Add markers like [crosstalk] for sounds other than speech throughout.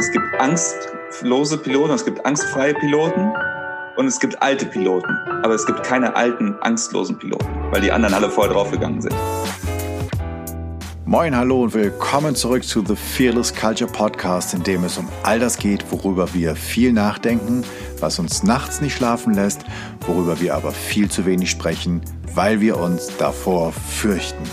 Es gibt angstlose Piloten, es gibt angstfreie Piloten und es gibt alte Piloten. Aber es gibt keine alten, angstlosen Piloten, weil die anderen alle vorher draufgegangen sind. Moin, hallo und willkommen zurück zu The Fearless Culture Podcast, in dem es um all das geht, worüber wir viel nachdenken, was uns nachts nicht schlafen lässt, worüber wir aber viel zu wenig sprechen, weil wir uns davor fürchten.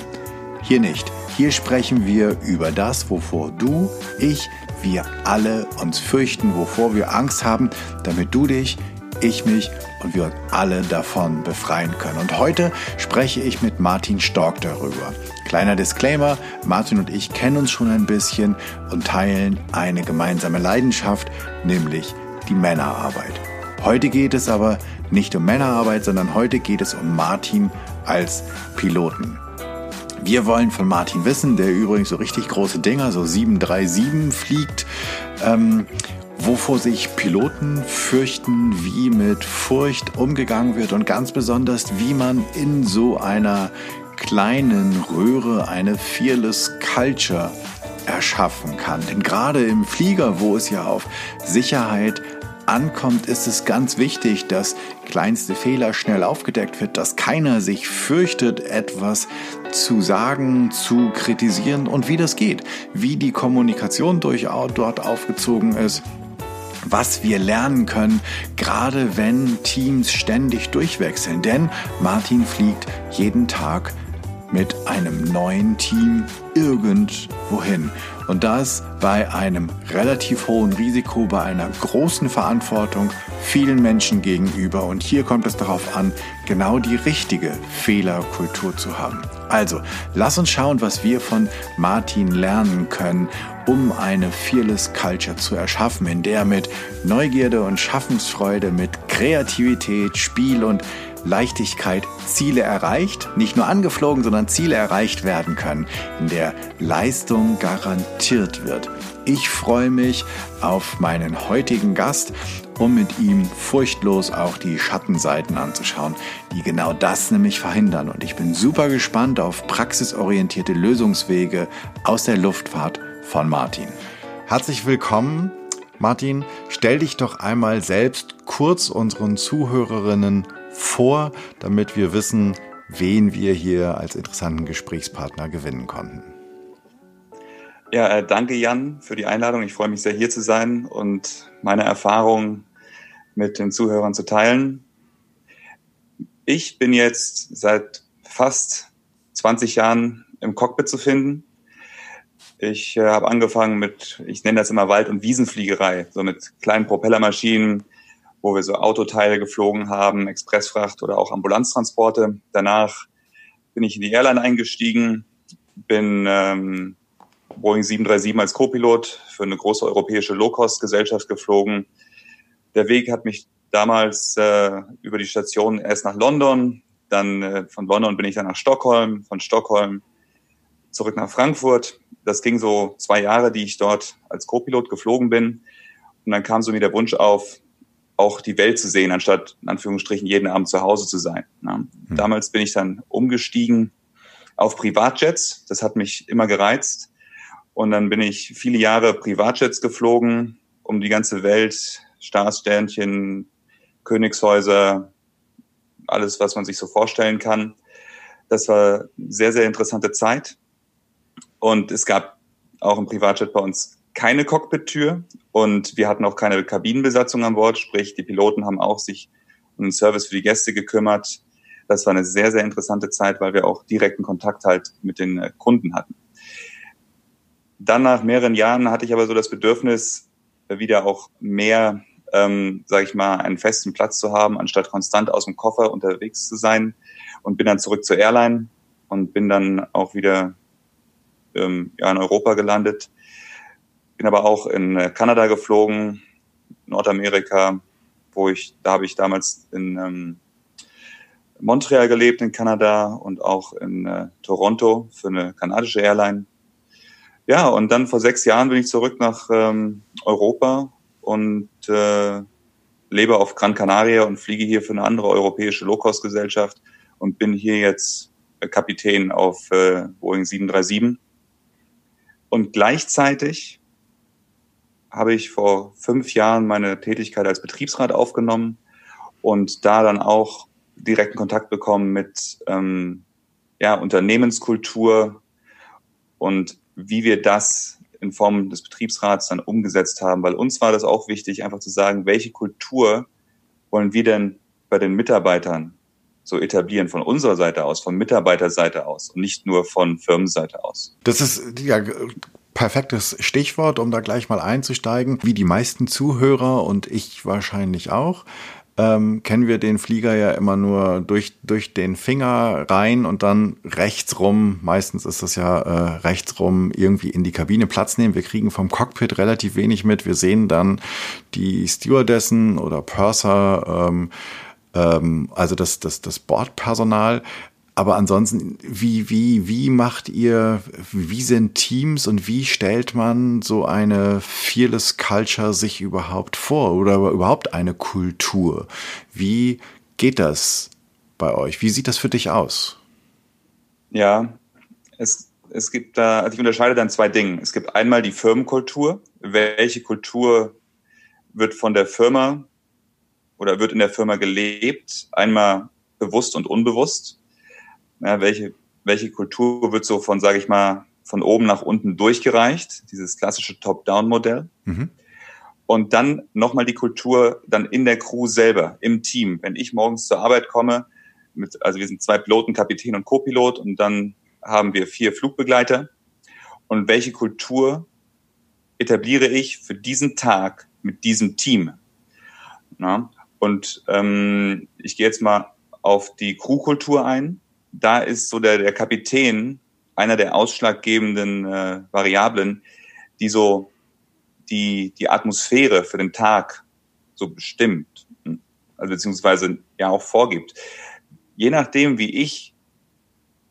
Hier nicht. Hier sprechen wir über das, wovor du, ich, wir alle uns fürchten, wovor wir Angst haben, damit du dich, ich mich und wir alle davon befreien können. Und heute spreche ich mit Martin Stork darüber. Kleiner Disclaimer, Martin und ich kennen uns schon ein bisschen und teilen eine gemeinsame Leidenschaft, nämlich die Männerarbeit. Heute geht es aber nicht um Männerarbeit, sondern heute geht es um Martin als Piloten. Wir wollen von Martin wissen, der übrigens so richtig große Dinger, so 737 fliegt, ähm, wovor sich Piloten fürchten, wie mit Furcht umgegangen wird und ganz besonders, wie man in so einer kleinen Röhre eine Fearless Culture erschaffen kann. Denn gerade im Flieger, wo es ja auf Sicherheit ankommt, ist es ganz wichtig, dass kleinste Fehler schnell aufgedeckt wird, dass keiner sich fürchtet, etwas zu sagen, zu kritisieren und wie das geht, wie die Kommunikation durch, dort aufgezogen ist was wir lernen können, gerade wenn Teams ständig durchwechseln. Denn Martin fliegt jeden Tag mit einem neuen Team irgendwohin. Und das bei einem relativ hohen Risiko, bei einer großen Verantwortung vielen Menschen gegenüber. Und hier kommt es darauf an, genau die richtige Fehlerkultur zu haben. Also, lass uns schauen, was wir von Martin lernen können, um eine Fearless Culture zu erschaffen, in der mit Neugierde und Schaffensfreude, mit Kreativität, Spiel und Leichtigkeit Ziele erreicht, nicht nur angeflogen, sondern Ziele erreicht werden können, in der Leistung garantiert wird. Ich freue mich auf meinen heutigen Gast, um mit ihm furchtlos auch die Schattenseiten anzuschauen, die genau das nämlich verhindern. Und ich bin super gespannt auf praxisorientierte Lösungswege aus der Luftfahrt von Martin. Herzlich willkommen. Martin, stell dich doch einmal selbst kurz unseren Zuhörerinnen vor, damit wir wissen, wen wir hier als interessanten Gesprächspartner gewinnen konnten. Ja, äh, danke Jan für die Einladung. Ich freue mich sehr hier zu sein und meine Erfahrungen mit den Zuhörern zu teilen. Ich bin jetzt seit fast 20 Jahren im Cockpit zu finden. Ich äh, habe angefangen mit, ich nenne das immer Wald- und Wiesenfliegerei, so mit kleinen Propellermaschinen, wo wir so Autoteile geflogen haben, Expressfracht oder auch Ambulanztransporte. Danach bin ich in die Airline eingestiegen, bin ähm, Boeing 737 als Co-Pilot für eine große europäische Low-Cost-Gesellschaft geflogen. Der Weg hat mich damals äh, über die Station erst nach London, dann äh, von London bin ich dann nach Stockholm, von Stockholm zurück nach Frankfurt. Das ging so zwei Jahre, die ich dort als Co-Pilot geflogen bin. Und dann kam so mir der Wunsch auf, auch die Welt zu sehen, anstatt in Anführungsstrichen jeden Abend zu Hause zu sein. Ja. Mhm. Damals bin ich dann umgestiegen auf Privatjets. Das hat mich immer gereizt. Und dann bin ich viele Jahre Privatjets geflogen, um die ganze Welt, Staatssternchen, Königshäuser, alles, was man sich so vorstellen kann. Das war sehr, sehr interessante Zeit. Und es gab auch im Privatjet bei uns keine Cockpit-Tür und wir hatten auch keine Kabinenbesatzung an Bord, sprich die Piloten haben auch sich um den Service für die Gäste gekümmert. Das war eine sehr, sehr interessante Zeit, weil wir auch direkten Kontakt halt mit den äh, Kunden hatten. Dann nach mehreren Jahren hatte ich aber so das Bedürfnis, wieder auch mehr, ähm, sage ich mal, einen festen Platz zu haben, anstatt konstant aus dem Koffer unterwegs zu sein und bin dann zurück zur Airline und bin dann auch wieder ähm, ja, in Europa gelandet bin aber auch in äh, Kanada geflogen, Nordamerika, wo ich, da habe ich damals in ähm, Montreal gelebt in Kanada und auch in äh, Toronto für eine kanadische Airline. Ja, und dann vor sechs Jahren bin ich zurück nach ähm, Europa und äh, lebe auf Gran Canaria und fliege hier für eine andere europäische Low-Cost-Gesellschaft und bin hier jetzt Kapitän auf äh, Boeing 737. Und gleichzeitig habe ich vor fünf Jahren meine Tätigkeit als Betriebsrat aufgenommen und da dann auch direkten Kontakt bekommen mit ähm, ja, Unternehmenskultur und wie wir das in Form des Betriebsrats dann umgesetzt haben, weil uns war das auch wichtig, einfach zu sagen, welche Kultur wollen wir denn bei den Mitarbeitern so etablieren von unserer Seite aus, von Mitarbeiterseite aus und nicht nur von Firmenseite aus. Das ist ja perfektes Stichwort, um da gleich mal einzusteigen. Wie die meisten Zuhörer und ich wahrscheinlich auch, ähm, kennen wir den Flieger ja immer nur durch, durch den Finger rein und dann rechts rum, meistens ist das ja äh, rechts rum, irgendwie in die Kabine Platz nehmen. Wir kriegen vom Cockpit relativ wenig mit. Wir sehen dann die Stewardessen oder Purser, ähm, ähm, also das, das, das Bordpersonal. Aber ansonsten, wie, wie, wie macht ihr, wie sind Teams und wie stellt man so eine Fearless Culture sich überhaupt vor oder überhaupt eine Kultur? Wie geht das bei euch? Wie sieht das für dich aus? Ja, es, es gibt da, also ich unterscheide dann zwei Dinge. Es gibt einmal die Firmenkultur. Welche Kultur wird von der Firma oder wird in der Firma gelebt? Einmal bewusst und unbewusst ja, welche, welche Kultur wird so von, sage ich mal, von oben nach unten durchgereicht, dieses klassische Top-Down-Modell. Mhm. Und dann nochmal die Kultur dann in der Crew selber, im Team. Wenn ich morgens zur Arbeit komme, mit, also wir sind zwei Piloten, Kapitän und Co-Pilot und dann haben wir vier Flugbegleiter. Und welche Kultur etabliere ich für diesen Tag mit diesem Team? Na? Und ähm, ich gehe jetzt mal auf die Crewkultur ein da ist so der, der Kapitän einer der ausschlaggebenden äh, Variablen, die so die, die Atmosphäre für den Tag so bestimmt, also beziehungsweise ja auch vorgibt. Je nachdem, wie ich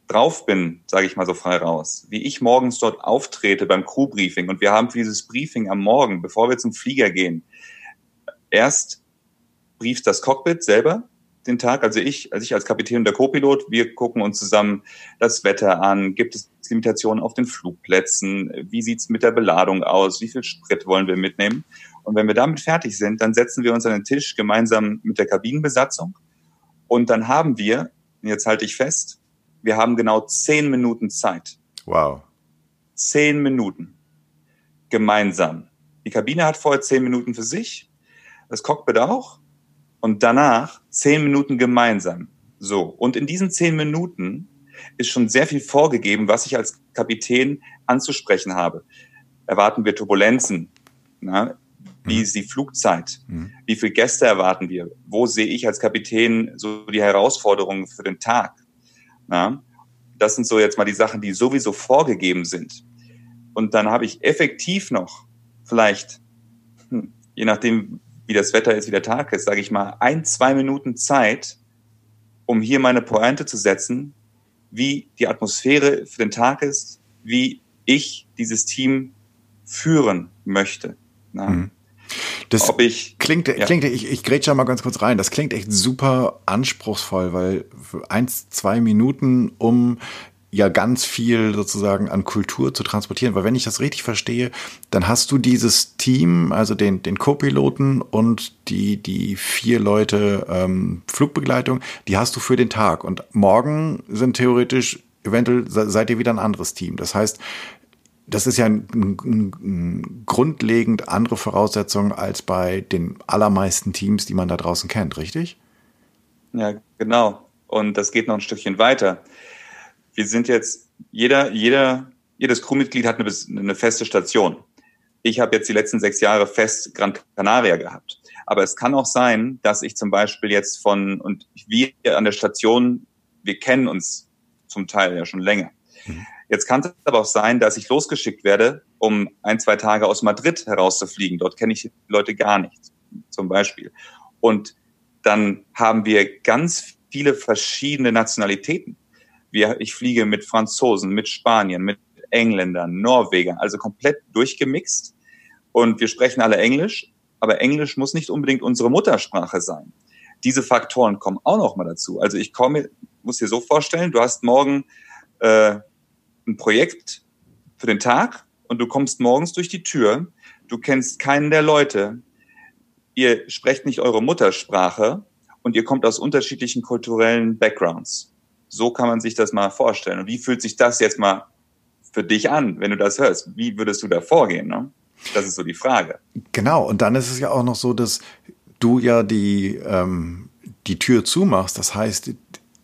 drauf bin, sage ich mal so frei raus, wie ich morgens dort auftrete beim Crewbriefing und wir haben für dieses Briefing am Morgen, bevor wir zum Flieger gehen, erst brieft das Cockpit selber den Tag. Also ich, also ich als Kapitän und der Co-Pilot, wir gucken uns zusammen das Wetter an. Gibt es Limitationen auf den Flugplätzen? Wie sieht's mit der Beladung aus? Wie viel Sprit wollen wir mitnehmen? Und wenn wir damit fertig sind, dann setzen wir uns an den Tisch gemeinsam mit der Kabinenbesatzung. Und dann haben wir, jetzt halte ich fest, wir haben genau zehn Minuten Zeit. Wow. Zehn Minuten. Gemeinsam. Die Kabine hat vorher zehn Minuten für sich, das Cockpit auch und danach zehn Minuten gemeinsam. So. Und in diesen zehn Minuten ist schon sehr viel vorgegeben, was ich als Kapitän anzusprechen habe. Erwarten wir Turbulenzen? Na? Wie mhm. ist die Flugzeit? Mhm. Wie viele Gäste erwarten wir? Wo sehe ich als Kapitän so die Herausforderungen für den Tag? Na? Das sind so jetzt mal die Sachen, die sowieso vorgegeben sind. Und dann habe ich effektiv noch vielleicht, hm, je nachdem, wie das Wetter ist, wie der Tag ist, sage ich mal, ein, zwei Minuten Zeit, um hier meine Pointe zu setzen, wie die Atmosphäre für den Tag ist, wie ich dieses Team führen möchte. Mhm. Das ich, klingt, ja. klingt, ich, ich grätsche mal ganz kurz rein. Das klingt echt super anspruchsvoll, weil eins, zwei Minuten, um ja ganz viel sozusagen an Kultur zu transportieren. Weil wenn ich das richtig verstehe, dann hast du dieses Team, also den, den Co-Piloten und die, die vier Leute ähm, Flugbegleitung, die hast du für den Tag. Und morgen sind theoretisch, eventuell seid ihr wieder ein anderes Team. Das heißt, das ist ja ein, ein, ein grundlegend andere Voraussetzung als bei den allermeisten Teams, die man da draußen kennt, richtig? Ja, genau. Und das geht noch ein Stückchen weiter wir sind jetzt, jeder, jeder, jedes Crewmitglied hat eine, eine feste Station. Ich habe jetzt die letzten sechs Jahre fest Gran Canaria gehabt. Aber es kann auch sein, dass ich zum Beispiel jetzt von, und wir an der Station, wir kennen uns zum Teil ja schon länger. Mhm. Jetzt kann es aber auch sein, dass ich losgeschickt werde, um ein, zwei Tage aus Madrid herauszufliegen. Dort kenne ich die Leute gar nicht, zum Beispiel. Und dann haben wir ganz viele verschiedene Nationalitäten. Wir, ich fliege mit Franzosen, mit Spaniern, mit Engländern, Norwegern, also komplett durchgemixt. Und wir sprechen alle Englisch, aber Englisch muss nicht unbedingt unsere Muttersprache sein. Diese Faktoren kommen auch noch mal dazu. Also ich komme, muss dir so vorstellen, du hast morgen äh, ein Projekt für den Tag und du kommst morgens durch die Tür, du kennst keinen der Leute, ihr sprecht nicht eure Muttersprache und ihr kommt aus unterschiedlichen kulturellen Backgrounds. So kann man sich das mal vorstellen. Und wie fühlt sich das jetzt mal für dich an, wenn du das hörst? Wie würdest du da vorgehen? Ne? Das ist so die Frage. Genau. Und dann ist es ja auch noch so, dass du ja die, ähm, die Tür zumachst. Das heißt,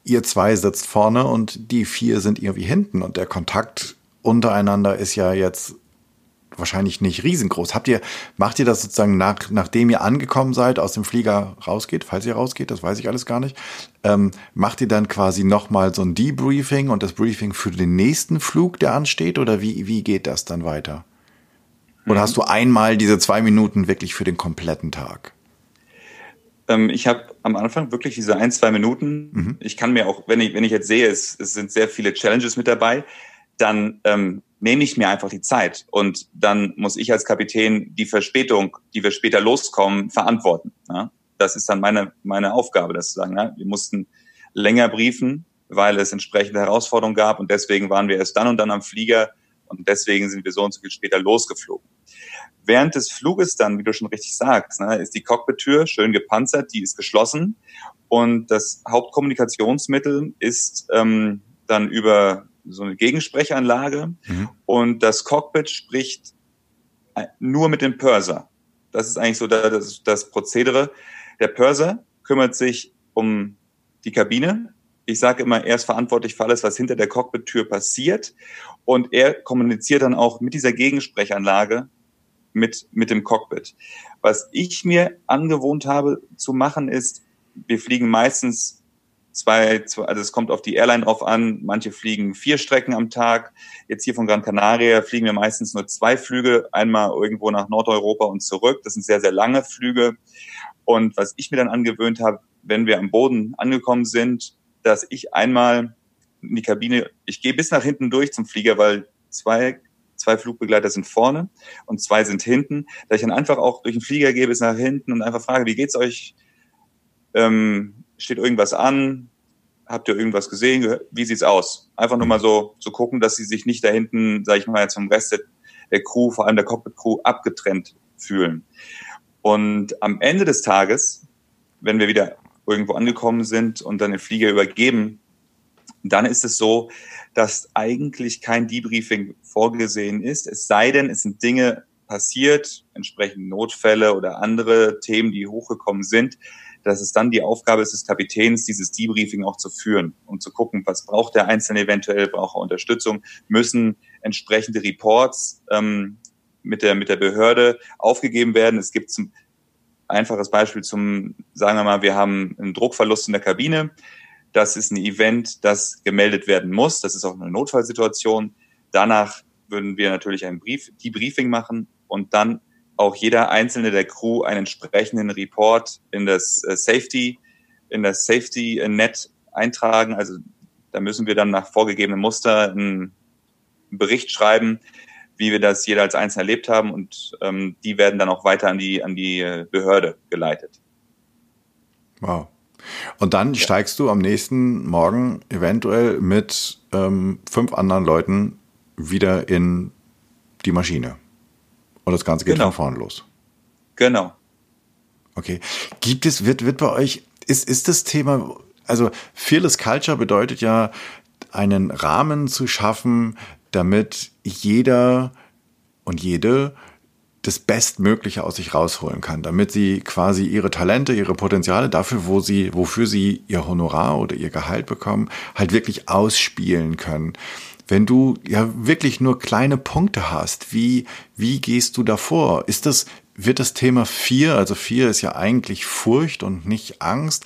ihr zwei sitzt vorne und die vier sind irgendwie hinten und der Kontakt untereinander ist ja jetzt wahrscheinlich nicht riesengroß. Habt ihr, macht ihr das sozusagen nach, nachdem ihr angekommen seid, aus dem Flieger rausgeht, falls ihr rausgeht, das weiß ich alles gar nicht, ähm, macht ihr dann quasi nochmal so ein Debriefing und das Briefing für den nächsten Flug, der ansteht, oder wie, wie geht das dann weiter? Oder mhm. hast du einmal diese zwei Minuten wirklich für den kompletten Tag? Ähm, ich habe am Anfang wirklich diese ein, zwei Minuten. Mhm. Ich kann mir auch, wenn ich, wenn ich jetzt sehe, es, es sind sehr viele Challenges mit dabei, dann ähm, nehme ich mir einfach die Zeit und dann muss ich als Kapitän die Verspätung, die wir später loskommen, verantworten. Ja? Das ist dann meine, meine Aufgabe, das zu sagen. Ja? Wir mussten länger briefen, weil es entsprechende Herausforderungen gab und deswegen waren wir erst dann und dann am Flieger und deswegen sind wir so und so viel später losgeflogen. Während des Fluges dann, wie du schon richtig sagst, ne, ist die Cockpit-Tür schön gepanzert, die ist geschlossen und das Hauptkommunikationsmittel ist ähm, dann über so eine Gegensprechanlage mhm. und das Cockpit spricht nur mit dem Purser. Das ist eigentlich so das, das Prozedere. Der Purser kümmert sich um die Kabine. Ich sage immer, er ist verantwortlich für alles, was hinter der Cockpit-Tür passiert. Und er kommuniziert dann auch mit dieser Gegensprechanlage mit, mit dem Cockpit. Was ich mir angewohnt habe zu machen, ist, wir fliegen meistens zwei, zwei, also es kommt auf die Airline drauf an. Manche fliegen vier Strecken am Tag. Jetzt hier von Gran Canaria fliegen wir meistens nur zwei Flüge, einmal irgendwo nach Nordeuropa und zurück. Das sind sehr, sehr lange Flüge. Und was ich mir dann angewöhnt habe, wenn wir am Boden angekommen sind, dass ich einmal in die Kabine, ich gehe bis nach hinten durch zum Flieger, weil zwei zwei Flugbegleiter sind vorne und zwei sind hinten, dass ich dann einfach auch durch den Flieger gehe bis nach hinten und einfach frage, wie geht's euch? Ähm, steht irgendwas an? Habt ihr irgendwas gesehen? Wie sieht's aus? Einfach nur mal so zu so gucken, dass sie sich nicht da hinten, sage ich mal, jetzt vom Rest der, der Crew, vor allem der Cockpit-Crew, abgetrennt fühlen. Und am Ende des Tages, wenn wir wieder irgendwo angekommen sind und dann den Flieger übergeben, dann ist es so, dass eigentlich kein Debriefing vorgesehen ist. Es sei denn, es sind Dinge passiert, entsprechend Notfälle oder andere Themen, die hochgekommen sind, dass es dann die Aufgabe ist des Kapitäns, dieses Debriefing auch zu führen und zu gucken, was braucht der Einzelne eventuell, braucht er Unterstützung, müssen entsprechende Reports ähm, mit der mit der Behörde aufgegeben werden. Es gibt zum einfaches Beispiel zum, sagen wir mal, wir haben einen Druckverlust in der Kabine. Das ist ein Event, das gemeldet werden muss. Das ist auch eine Notfallsituation. Danach würden wir natürlich ein Brief, Debriefing machen und dann auch jeder einzelne der Crew einen entsprechenden Report in das äh, Safety, in das Safety Net eintragen. Also da müssen wir dann nach vorgegebenem Muster einen Bericht schreiben, wie wir das jeder als Einzelner erlebt haben und ähm, die werden dann auch weiter an die an die äh, Behörde geleitet. Wow. Und dann ja. steigst du am nächsten Morgen eventuell mit ähm, fünf anderen Leuten wieder in die Maschine. Und das Ganze geht genau. von vorne los. Genau. Okay. Gibt es, wird, wird bei euch, ist, ist das Thema, also Fearless Culture bedeutet ja, einen Rahmen zu schaffen, damit jeder und jede das Bestmögliche aus sich rausholen kann, damit sie quasi ihre Talente, ihre Potenziale dafür, wo sie, wofür sie ihr Honorar oder ihr Gehalt bekommen, halt wirklich ausspielen können wenn du ja wirklich nur kleine Punkte hast, wie, wie gehst du davor? Ist das, wird das Thema vier, also vier ist ja eigentlich Furcht und nicht Angst.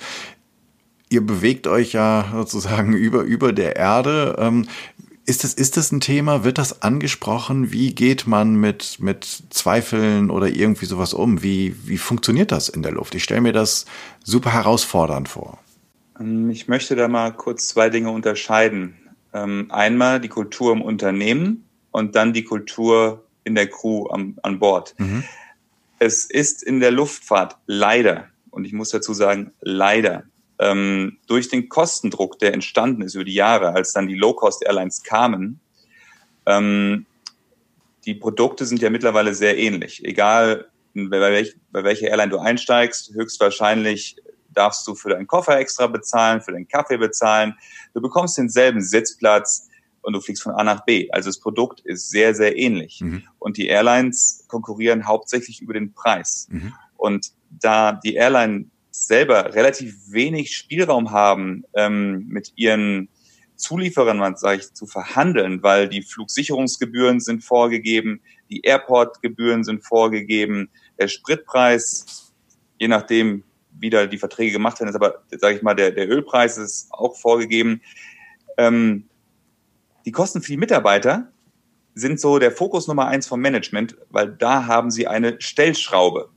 Ihr bewegt euch ja sozusagen [laughs] über, über der Erde. Ähm, ist das, ist das ein Thema? Wird das angesprochen? Wie geht man mit, mit Zweifeln oder irgendwie sowas um? Wie, wie funktioniert das in der Luft? Ich stelle mir das super herausfordernd vor. Ähm, ich möchte da mal kurz zwei Dinge unterscheiden ähm, einmal die Kultur im Unternehmen und dann die Kultur in der Crew am, an Bord. Mhm. Es ist in der Luftfahrt leider, und ich muss dazu sagen, leider, ähm, durch den Kostendruck, der entstanden ist über die Jahre, als dann die Low-Cost-Airlines kamen, ähm, die Produkte sind ja mittlerweile sehr ähnlich. Egal, bei, welch, bei welcher Airline du einsteigst, höchstwahrscheinlich darfst du für deinen Koffer extra bezahlen, für den Kaffee bezahlen. Du bekommst denselben Sitzplatz und du fliegst von A nach B. Also das Produkt ist sehr, sehr ähnlich. Mhm. Und die Airlines konkurrieren hauptsächlich über den Preis. Mhm. Und da die Airline selber relativ wenig Spielraum haben, ähm, mit ihren Zulieferern, sage ich, zu verhandeln, weil die Flugsicherungsgebühren sind vorgegeben, die Airportgebühren sind vorgegeben, der Spritpreis, je nachdem, wie da die Verträge gemacht werden, ist aber, sage ich mal, der, der Ölpreis ist auch vorgegeben. Ähm, die Kosten für die Mitarbeiter sind so der Fokus Nummer eins vom Management, weil da haben sie eine Stellschraube.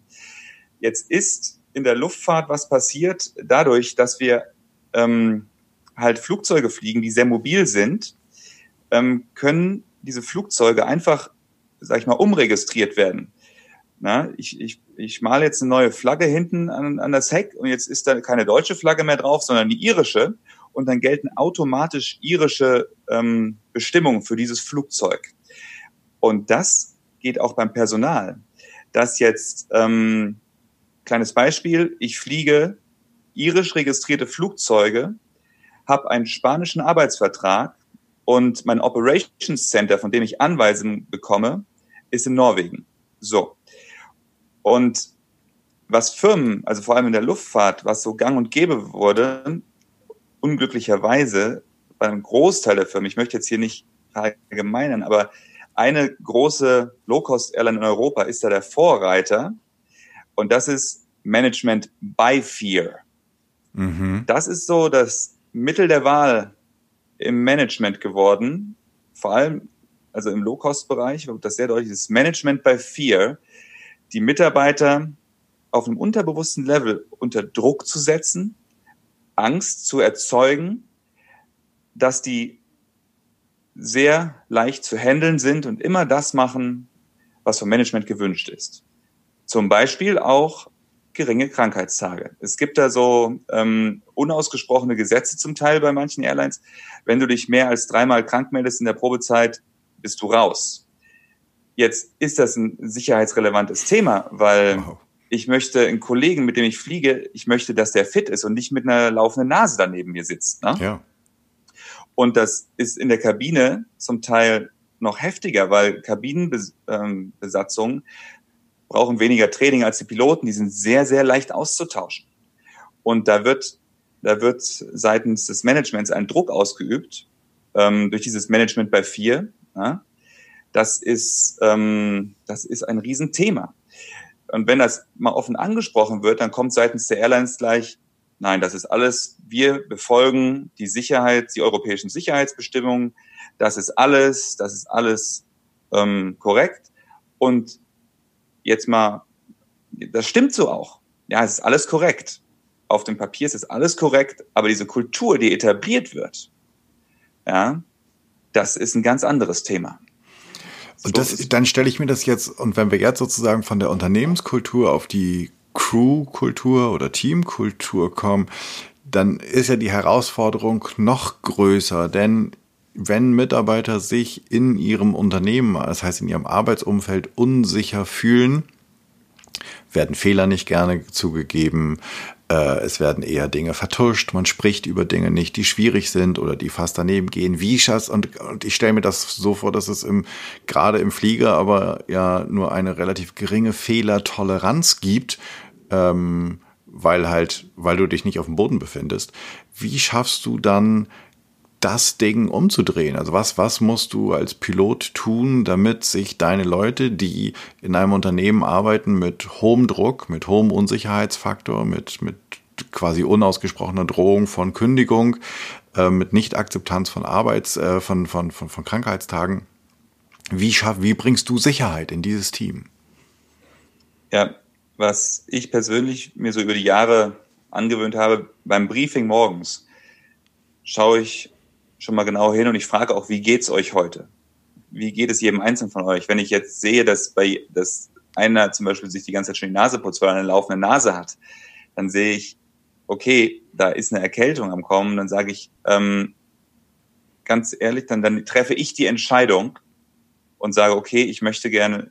Jetzt ist in der Luftfahrt was passiert, dadurch, dass wir ähm, halt Flugzeuge fliegen, die sehr mobil sind, ähm, können diese Flugzeuge einfach, sag ich mal, umregistriert werden. Na, ich, ich, ich male jetzt eine neue Flagge hinten an, an das Heck und jetzt ist da keine deutsche Flagge mehr drauf, sondern die irische. Und dann gelten automatisch irische ähm, Bestimmungen für dieses Flugzeug. Und das geht auch beim Personal. Dass jetzt, ähm, kleines Beispiel, ich fliege irisch registrierte Flugzeuge habe einen spanischen Arbeitsvertrag und mein Operations Center, von dem ich Anweisungen bekomme, ist in Norwegen. So. Und was Firmen, also vor allem in der Luftfahrt, was so gang und gäbe wurde, unglücklicherweise beim Großteil der Firmen, ich möchte jetzt hier nicht allgemeinern, aber eine große Low-Cost-Airline in Europa ist da der Vorreiter und das ist Management by Fear. Mhm. Das ist so das Mittel der Wahl im Management geworden, vor allem also im Low-Cost-Bereich, das sehr deutlich ist, Management by Fear, die Mitarbeiter auf einem unterbewussten Level unter Druck zu setzen, Angst zu erzeugen, dass die sehr leicht zu handeln sind und immer das machen, was vom Management gewünscht ist. Zum Beispiel auch geringe Krankheitstage. Es gibt da so ähm, unausgesprochene Gesetze zum Teil bei manchen Airlines. Wenn du dich mehr als dreimal krank meldest in der Probezeit, bist du raus. Jetzt ist das ein sicherheitsrelevantes Thema, weil wow. ich möchte einen Kollegen, mit dem ich fliege, ich möchte, dass der fit ist und nicht mit einer laufenden Nase daneben mir sitzt. Ne? Ja. Und das ist in der Kabine zum Teil noch heftiger, weil Kabinenbesatzungen brauchen weniger Training als die Piloten. Die sind sehr, sehr leicht auszutauschen. Und da wird, da wird seitens des Managements ein Druck ausgeübt ähm, durch dieses Management bei vier. Ja? Das ist, ähm, das ist ein Riesenthema. Und wenn das mal offen angesprochen wird, dann kommt seitens der Airlines gleich, nein, das ist alles, wir befolgen die Sicherheit, die europäischen Sicherheitsbestimmungen, das ist alles, das ist alles ähm, korrekt. Und jetzt mal, das stimmt so auch. Ja, es ist alles korrekt. Auf dem Papier ist es alles korrekt, aber diese Kultur, die etabliert wird, ja, das ist ein ganz anderes Thema. Und das, dann stelle ich mir das jetzt, und wenn wir jetzt sozusagen von der Unternehmenskultur auf die Crew-Kultur oder Teamkultur kommen, dann ist ja die Herausforderung noch größer, denn wenn Mitarbeiter sich in ihrem Unternehmen, das heißt in ihrem Arbeitsumfeld unsicher fühlen, werden Fehler nicht gerne zugegeben, es werden eher Dinge vertuscht, man spricht über Dinge nicht, die schwierig sind oder die fast daneben gehen. Wie das und, und ich stelle mir das so vor, dass es im gerade im Flieger aber ja nur eine relativ geringe Fehlertoleranz gibt. Ähm, weil halt, weil du dich nicht auf dem Boden befindest. Wie schaffst du dann das Ding umzudrehen? Also was, was musst du als Pilot tun, damit sich deine Leute, die in einem Unternehmen arbeiten mit hohem Druck, mit hohem Unsicherheitsfaktor, mit, mit quasi unausgesprochener Drohung von Kündigung, äh, mit Nichtakzeptanz von Arbeits, äh, von, von, von, von Krankheitstagen, wie, schaff, wie bringst du Sicherheit in dieses Team? Ja, was ich persönlich mir so über die Jahre angewöhnt habe, beim Briefing morgens schaue ich schon mal genau hin und ich frage auch, wie geht's euch heute? Wie geht es jedem Einzelnen von euch? Wenn ich jetzt sehe, dass bei, dass einer zum Beispiel sich die ganze Zeit schon die Nase putzt, weil er eine laufende Nase hat, dann sehe ich, okay, da ist eine Erkältung am Kommen, dann sage ich, ähm, ganz ehrlich, dann, dann treffe ich die Entscheidung, und sage, okay, ich möchte gerne,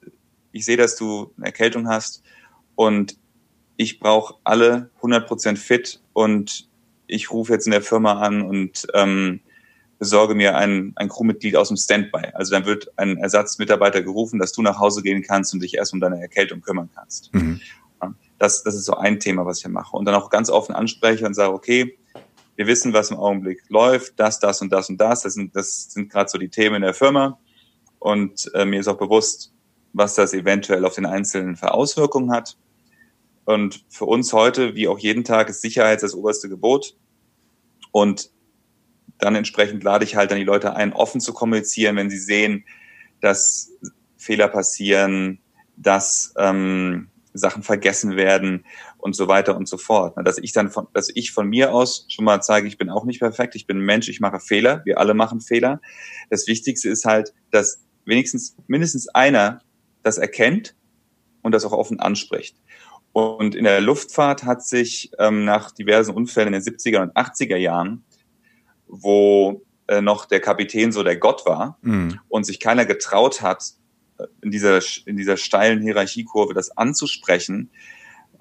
ich sehe, dass du eine Erkältung hast und ich brauche alle 100% fit und ich rufe jetzt in der Firma an und ähm, besorge mir ein, ein Crewmitglied aus dem Standby. Also dann wird ein Ersatzmitarbeiter gerufen, dass du nach Hause gehen kannst und dich erst um deine Erkältung kümmern kannst. Mhm. Das, das ist so ein Thema, was ich mache. Und dann auch ganz offen anspreche und sage, okay, wir wissen, was im Augenblick läuft, das, das und das und das. Das sind, das sind gerade so die Themen in der Firma. Und äh, mir ist auch bewusst, was das eventuell auf den Einzelnen für Auswirkungen hat. Und für uns heute, wie auch jeden Tag, ist Sicherheit das oberste Gebot. Und dann entsprechend lade ich halt dann die Leute ein, offen zu kommunizieren, wenn sie sehen, dass Fehler passieren, dass ähm, Sachen vergessen werden und so weiter und so fort. Dass ich dann von, dass ich von mir aus schon mal zeige, ich bin auch nicht perfekt, ich bin Mensch, ich mache Fehler, wir alle machen Fehler. Das Wichtigste ist halt, dass wenigstens mindestens einer das erkennt und das auch offen anspricht. Und in der Luftfahrt hat sich ähm, nach diversen Unfällen in den 70er und 80er Jahren wo äh, noch der Kapitän so der Gott war mhm. und sich keiner getraut hat, äh, in dieser, in dieser steilen Hierarchiekurve das anzusprechen,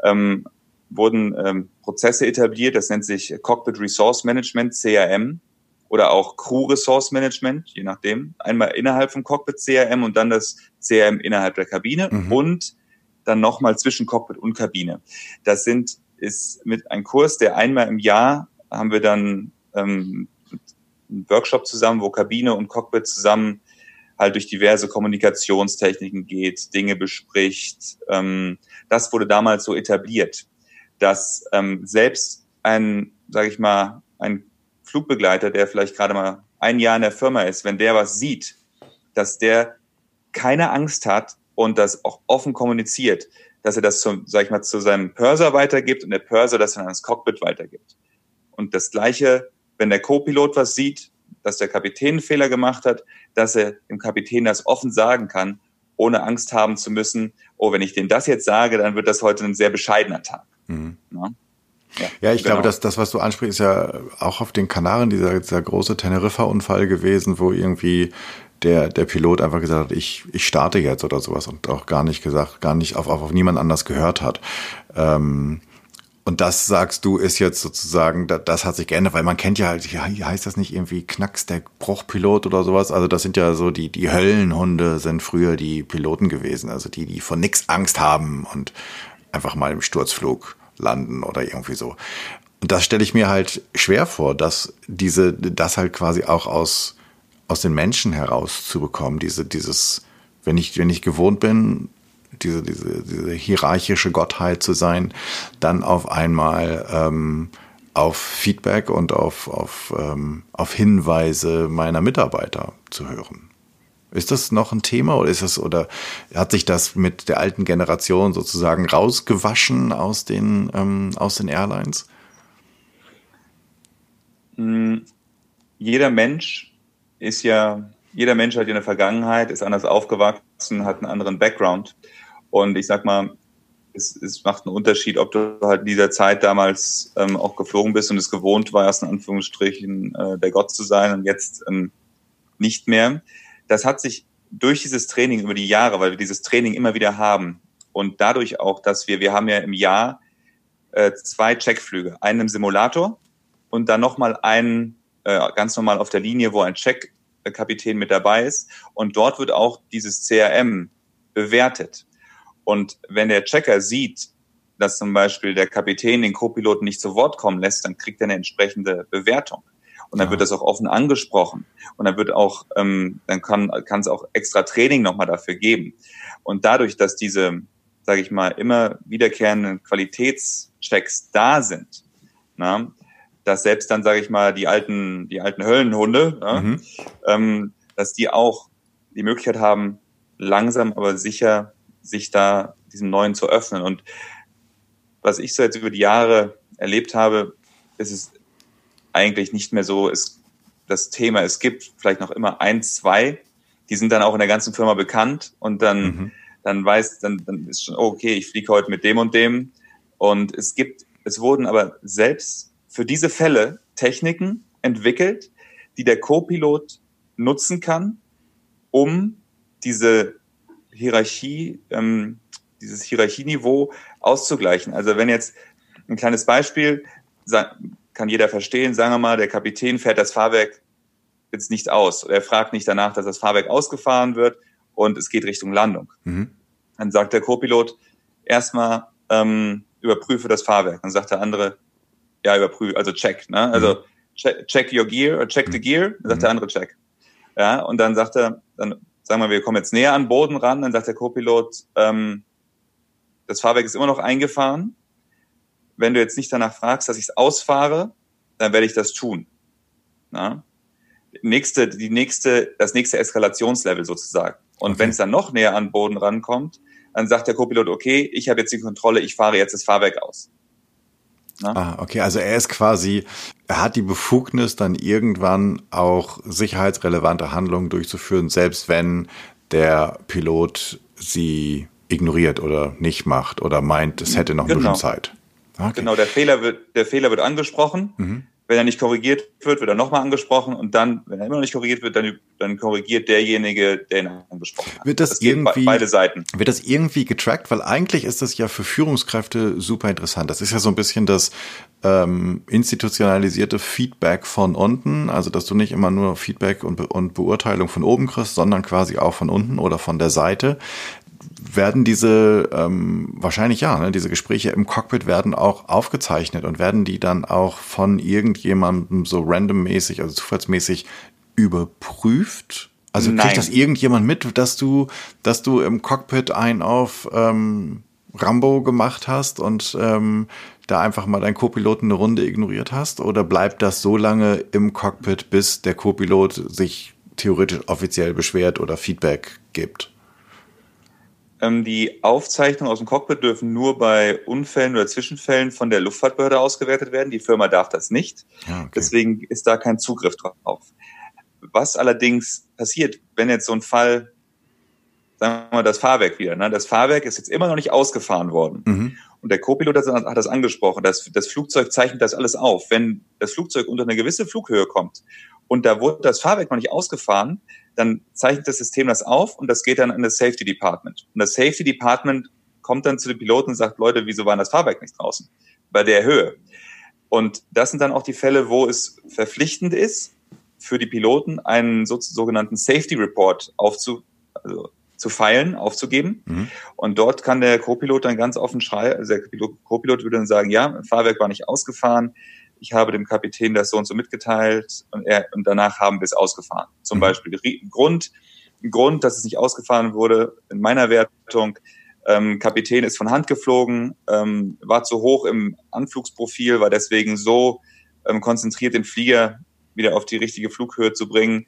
ähm, wurden ähm, Prozesse etabliert, das nennt sich Cockpit Resource Management, CRM, oder auch Crew Resource Management, je nachdem. Einmal innerhalb vom Cockpit CRM und dann das CRM innerhalb der Kabine mhm. und dann nochmal zwischen Cockpit und Kabine. Das sind, ist mit ein Kurs, der einmal im Jahr haben wir dann ähm, Workshop zusammen, wo Kabine und Cockpit zusammen halt durch diverse Kommunikationstechniken geht, Dinge bespricht. Ähm, das wurde damals so etabliert, dass ähm, selbst ein, sage ich mal, ein Flugbegleiter, der vielleicht gerade mal ein Jahr in der Firma ist, wenn der was sieht, dass der keine Angst hat und das auch offen kommuniziert, dass er das zum, sag ich mal, zu seinem Purser weitergibt und der Purser das dann ans Cockpit weitergibt. Und das Gleiche wenn der Co-Pilot was sieht, dass der Kapitän einen Fehler gemacht hat, dass er dem Kapitän das offen sagen kann, ohne Angst haben zu müssen, oh, wenn ich dem das jetzt sage, dann wird das heute ein sehr bescheidener Tag. Mhm. Ja? Ja, ja, ich genau. glaube, dass das, was du ansprichst, ist ja auch auf den Kanaren dieser, dieser große Teneriffa-Unfall gewesen, wo irgendwie der, der Pilot einfach gesagt hat, ich, ich starte jetzt oder sowas und auch gar nicht gesagt, gar nicht auf, auf, auf niemand anders gehört hat. Ähm, und das sagst du ist jetzt sozusagen, das, das hat sich geändert, weil man kennt ja halt, ja, heißt das nicht irgendwie Knacks der Bruchpilot oder sowas? Also das sind ja so die, die Höllenhunde sind früher die Piloten gewesen, also die, die vor nix Angst haben und einfach mal im Sturzflug landen oder irgendwie so. Und das stelle ich mir halt schwer vor, dass diese, das halt quasi auch aus, aus den Menschen herauszubekommen, diese, dieses, wenn ich, wenn ich gewohnt bin, diese, diese, diese hierarchische Gottheit zu sein, dann auf einmal ähm, auf Feedback und auf, auf, ähm, auf Hinweise meiner Mitarbeiter zu hören. Ist das noch ein Thema oder ist das oder hat sich das mit der alten Generation sozusagen rausgewaschen aus den ähm, aus den Airlines? Hm, jeder Mensch ist ja jeder Mensch hat ja eine Vergangenheit, ist anders aufgewachsen, hat einen anderen Background. Und ich sag mal, es, es macht einen Unterschied, ob du halt in dieser Zeit damals ähm, auch geflogen bist und es gewohnt warst, in Anführungsstrichen äh, der Gott zu sein und jetzt ähm, nicht mehr. Das hat sich durch dieses Training über die Jahre, weil wir dieses Training immer wieder haben und dadurch auch, dass wir, wir haben ja im Jahr äh, zwei Checkflüge, einen im Simulator und dann nochmal einen äh, ganz normal auf der Linie, wo ein Checkkapitän mit dabei ist und dort wird auch dieses CRM bewertet. Und wenn der Checker sieht, dass zum Beispiel der Kapitän den Co-Piloten nicht zu Wort kommen lässt, dann kriegt er eine entsprechende Bewertung. Und dann ja. wird das auch offen angesprochen. Und dann wird auch, ähm, dann kann kann es auch extra Training nochmal dafür geben. Und dadurch, dass diese, sage ich mal, immer wiederkehrenden Qualitätschecks da sind, na, dass selbst dann, sage ich mal, die alten, die alten Höllenhunde, ja, mhm. ähm, dass die auch die Möglichkeit haben, langsam aber sicher sich da diesem Neuen zu öffnen. Und was ich so jetzt über die Jahre erlebt habe, ist es eigentlich nicht mehr so, es, das Thema, es gibt vielleicht noch immer ein, zwei, die sind dann auch in der ganzen Firma bekannt und dann, mhm. dann weiß, dann, dann ist schon, oh, okay, ich fliege heute mit dem und dem. Und es gibt, es wurden aber selbst für diese Fälle Techniken entwickelt, die der Co-Pilot nutzen kann, um diese Hierarchie, ähm, dieses Hierarchieniveau auszugleichen. Also wenn jetzt ein kleines Beispiel, kann jeder verstehen, sagen wir mal, der Kapitän fährt das Fahrwerk jetzt nicht aus. Er fragt nicht danach, dass das Fahrwerk ausgefahren wird und es geht Richtung Landung. Mhm. Dann sagt der Co-Pilot erstmal, ähm, überprüfe das Fahrwerk. Dann sagt der andere, ja, überprüfe, also check, ne? Also mhm. check, check your gear oder check the mhm. gear, dann sagt der mhm. andere check. Ja, und dann sagt er, dann sagen wir, wir kommen jetzt näher an Boden ran, dann sagt der Co-Pilot, ähm, das Fahrwerk ist immer noch eingefahren. Wenn du jetzt nicht danach fragst, dass ich es ausfahre, dann werde ich das tun. Na? Nächste, die nächste, das nächste Eskalationslevel sozusagen. Und okay. wenn es dann noch näher an Boden rankommt, dann sagt der Co-Pilot, okay, ich habe jetzt die Kontrolle, ich fahre jetzt das Fahrwerk aus. Na? Ah, okay, also er ist quasi, er hat die Befugnis, dann irgendwann auch sicherheitsrelevante Handlungen durchzuführen, selbst wenn der Pilot sie ignoriert oder nicht macht oder meint, es hätte noch genau. ein bisschen Zeit. Okay. Genau, der Fehler wird, der Fehler wird angesprochen. Mhm. Wenn er nicht korrigiert wird, wird er nochmal angesprochen und dann, wenn er immer noch nicht korrigiert wird, dann, dann korrigiert derjenige, der ihn angesprochen hat. Wird das, das irgendwie, beide Seiten. Wird das irgendwie getrackt? Weil eigentlich ist das ja für Führungskräfte super interessant. Das ist ja so ein bisschen das ähm, institutionalisierte Feedback von unten, also dass du nicht immer nur Feedback und, Be und Beurteilung von oben kriegst, sondern quasi auch von unten oder von der Seite werden diese, ähm, wahrscheinlich ja, ne, diese Gespräche im Cockpit werden auch aufgezeichnet und werden die dann auch von irgendjemandem so randommäßig, also zufallsmäßig überprüft? Also Nein. kriegt das irgendjemand mit, dass du, dass du im Cockpit ein auf ähm, Rambo gemacht hast und ähm, da einfach mal deinen Co-Piloten eine Runde ignoriert hast? Oder bleibt das so lange im Cockpit, bis der Co-Pilot sich theoretisch offiziell beschwert oder Feedback gibt? Ähm, die Aufzeichnungen aus dem Cockpit dürfen nur bei Unfällen oder Zwischenfällen von der Luftfahrtbehörde ausgewertet werden. Die Firma darf das nicht. Ja, okay. Deswegen ist da kein Zugriff drauf. Was allerdings passiert, wenn jetzt so ein Fall, sagen wir mal, das Fahrwerk wieder, ne? das Fahrwerk ist jetzt immer noch nicht ausgefahren worden. Mhm. Und der Co-Pilot hat das angesprochen. Das, das Flugzeug zeichnet das alles auf. Wenn das Flugzeug unter eine gewisse Flughöhe kommt und da wurde das Fahrwerk noch nicht ausgefahren, dann zeichnet das System das auf und das geht dann an das Safety Department. Und das Safety Department kommt dann zu den Piloten und sagt, Leute, wieso war das Fahrwerk nicht draußen? Bei der Höhe. Und das sind dann auch die Fälle, wo es verpflichtend ist, für die Piloten einen so, sogenannten Safety Report aufzu, also zu feilen, aufzugeben. Mhm. Und dort kann der Co-Pilot dann ganz offen schreiben, also der Co-Pilot würde dann sagen, ja, Fahrwerk war nicht ausgefahren, ich habe dem Kapitän das so und so mitgeteilt und, er, und danach haben wir es ausgefahren. Zum mhm. Beispiel Grund, Grund, dass es nicht ausgefahren wurde, in meiner Wertung, ähm, Kapitän ist von Hand geflogen, ähm, war zu hoch im Anflugsprofil, war deswegen so ähm, konzentriert, den Flieger wieder auf die richtige Flughöhe zu bringen,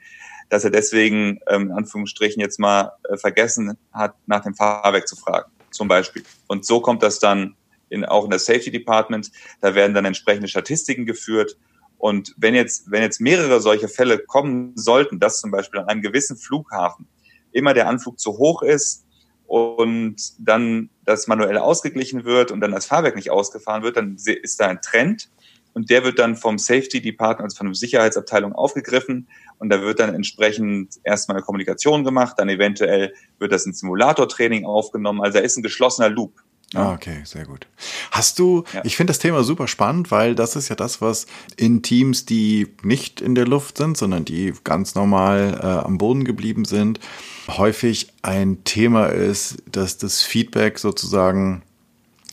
dass er deswegen, ähm, in Anführungsstrichen, jetzt mal äh, vergessen hat, nach dem Fahrwerk zu fragen, zum Beispiel. Und so kommt das dann in, auch in der Safety Department. Da werden dann entsprechende Statistiken geführt. Und wenn jetzt, wenn jetzt mehrere solche Fälle kommen sollten, dass zum Beispiel an einem gewissen Flughafen immer der Anflug zu hoch ist und dann das manuell ausgeglichen wird und dann das Fahrwerk nicht ausgefahren wird, dann ist da ein Trend und der wird dann vom Safety Department, also von der Sicherheitsabteilung aufgegriffen und da wird dann entsprechend erstmal eine Kommunikation gemacht, dann eventuell wird das in Simulatortraining aufgenommen. Also da ist ein geschlossener Loop. Ah, okay, sehr gut. Hast du, ja. ich finde das Thema super spannend, weil das ist ja das, was in Teams, die nicht in der Luft sind, sondern die ganz normal äh, am Boden geblieben sind, häufig ein Thema ist, dass das Feedback sozusagen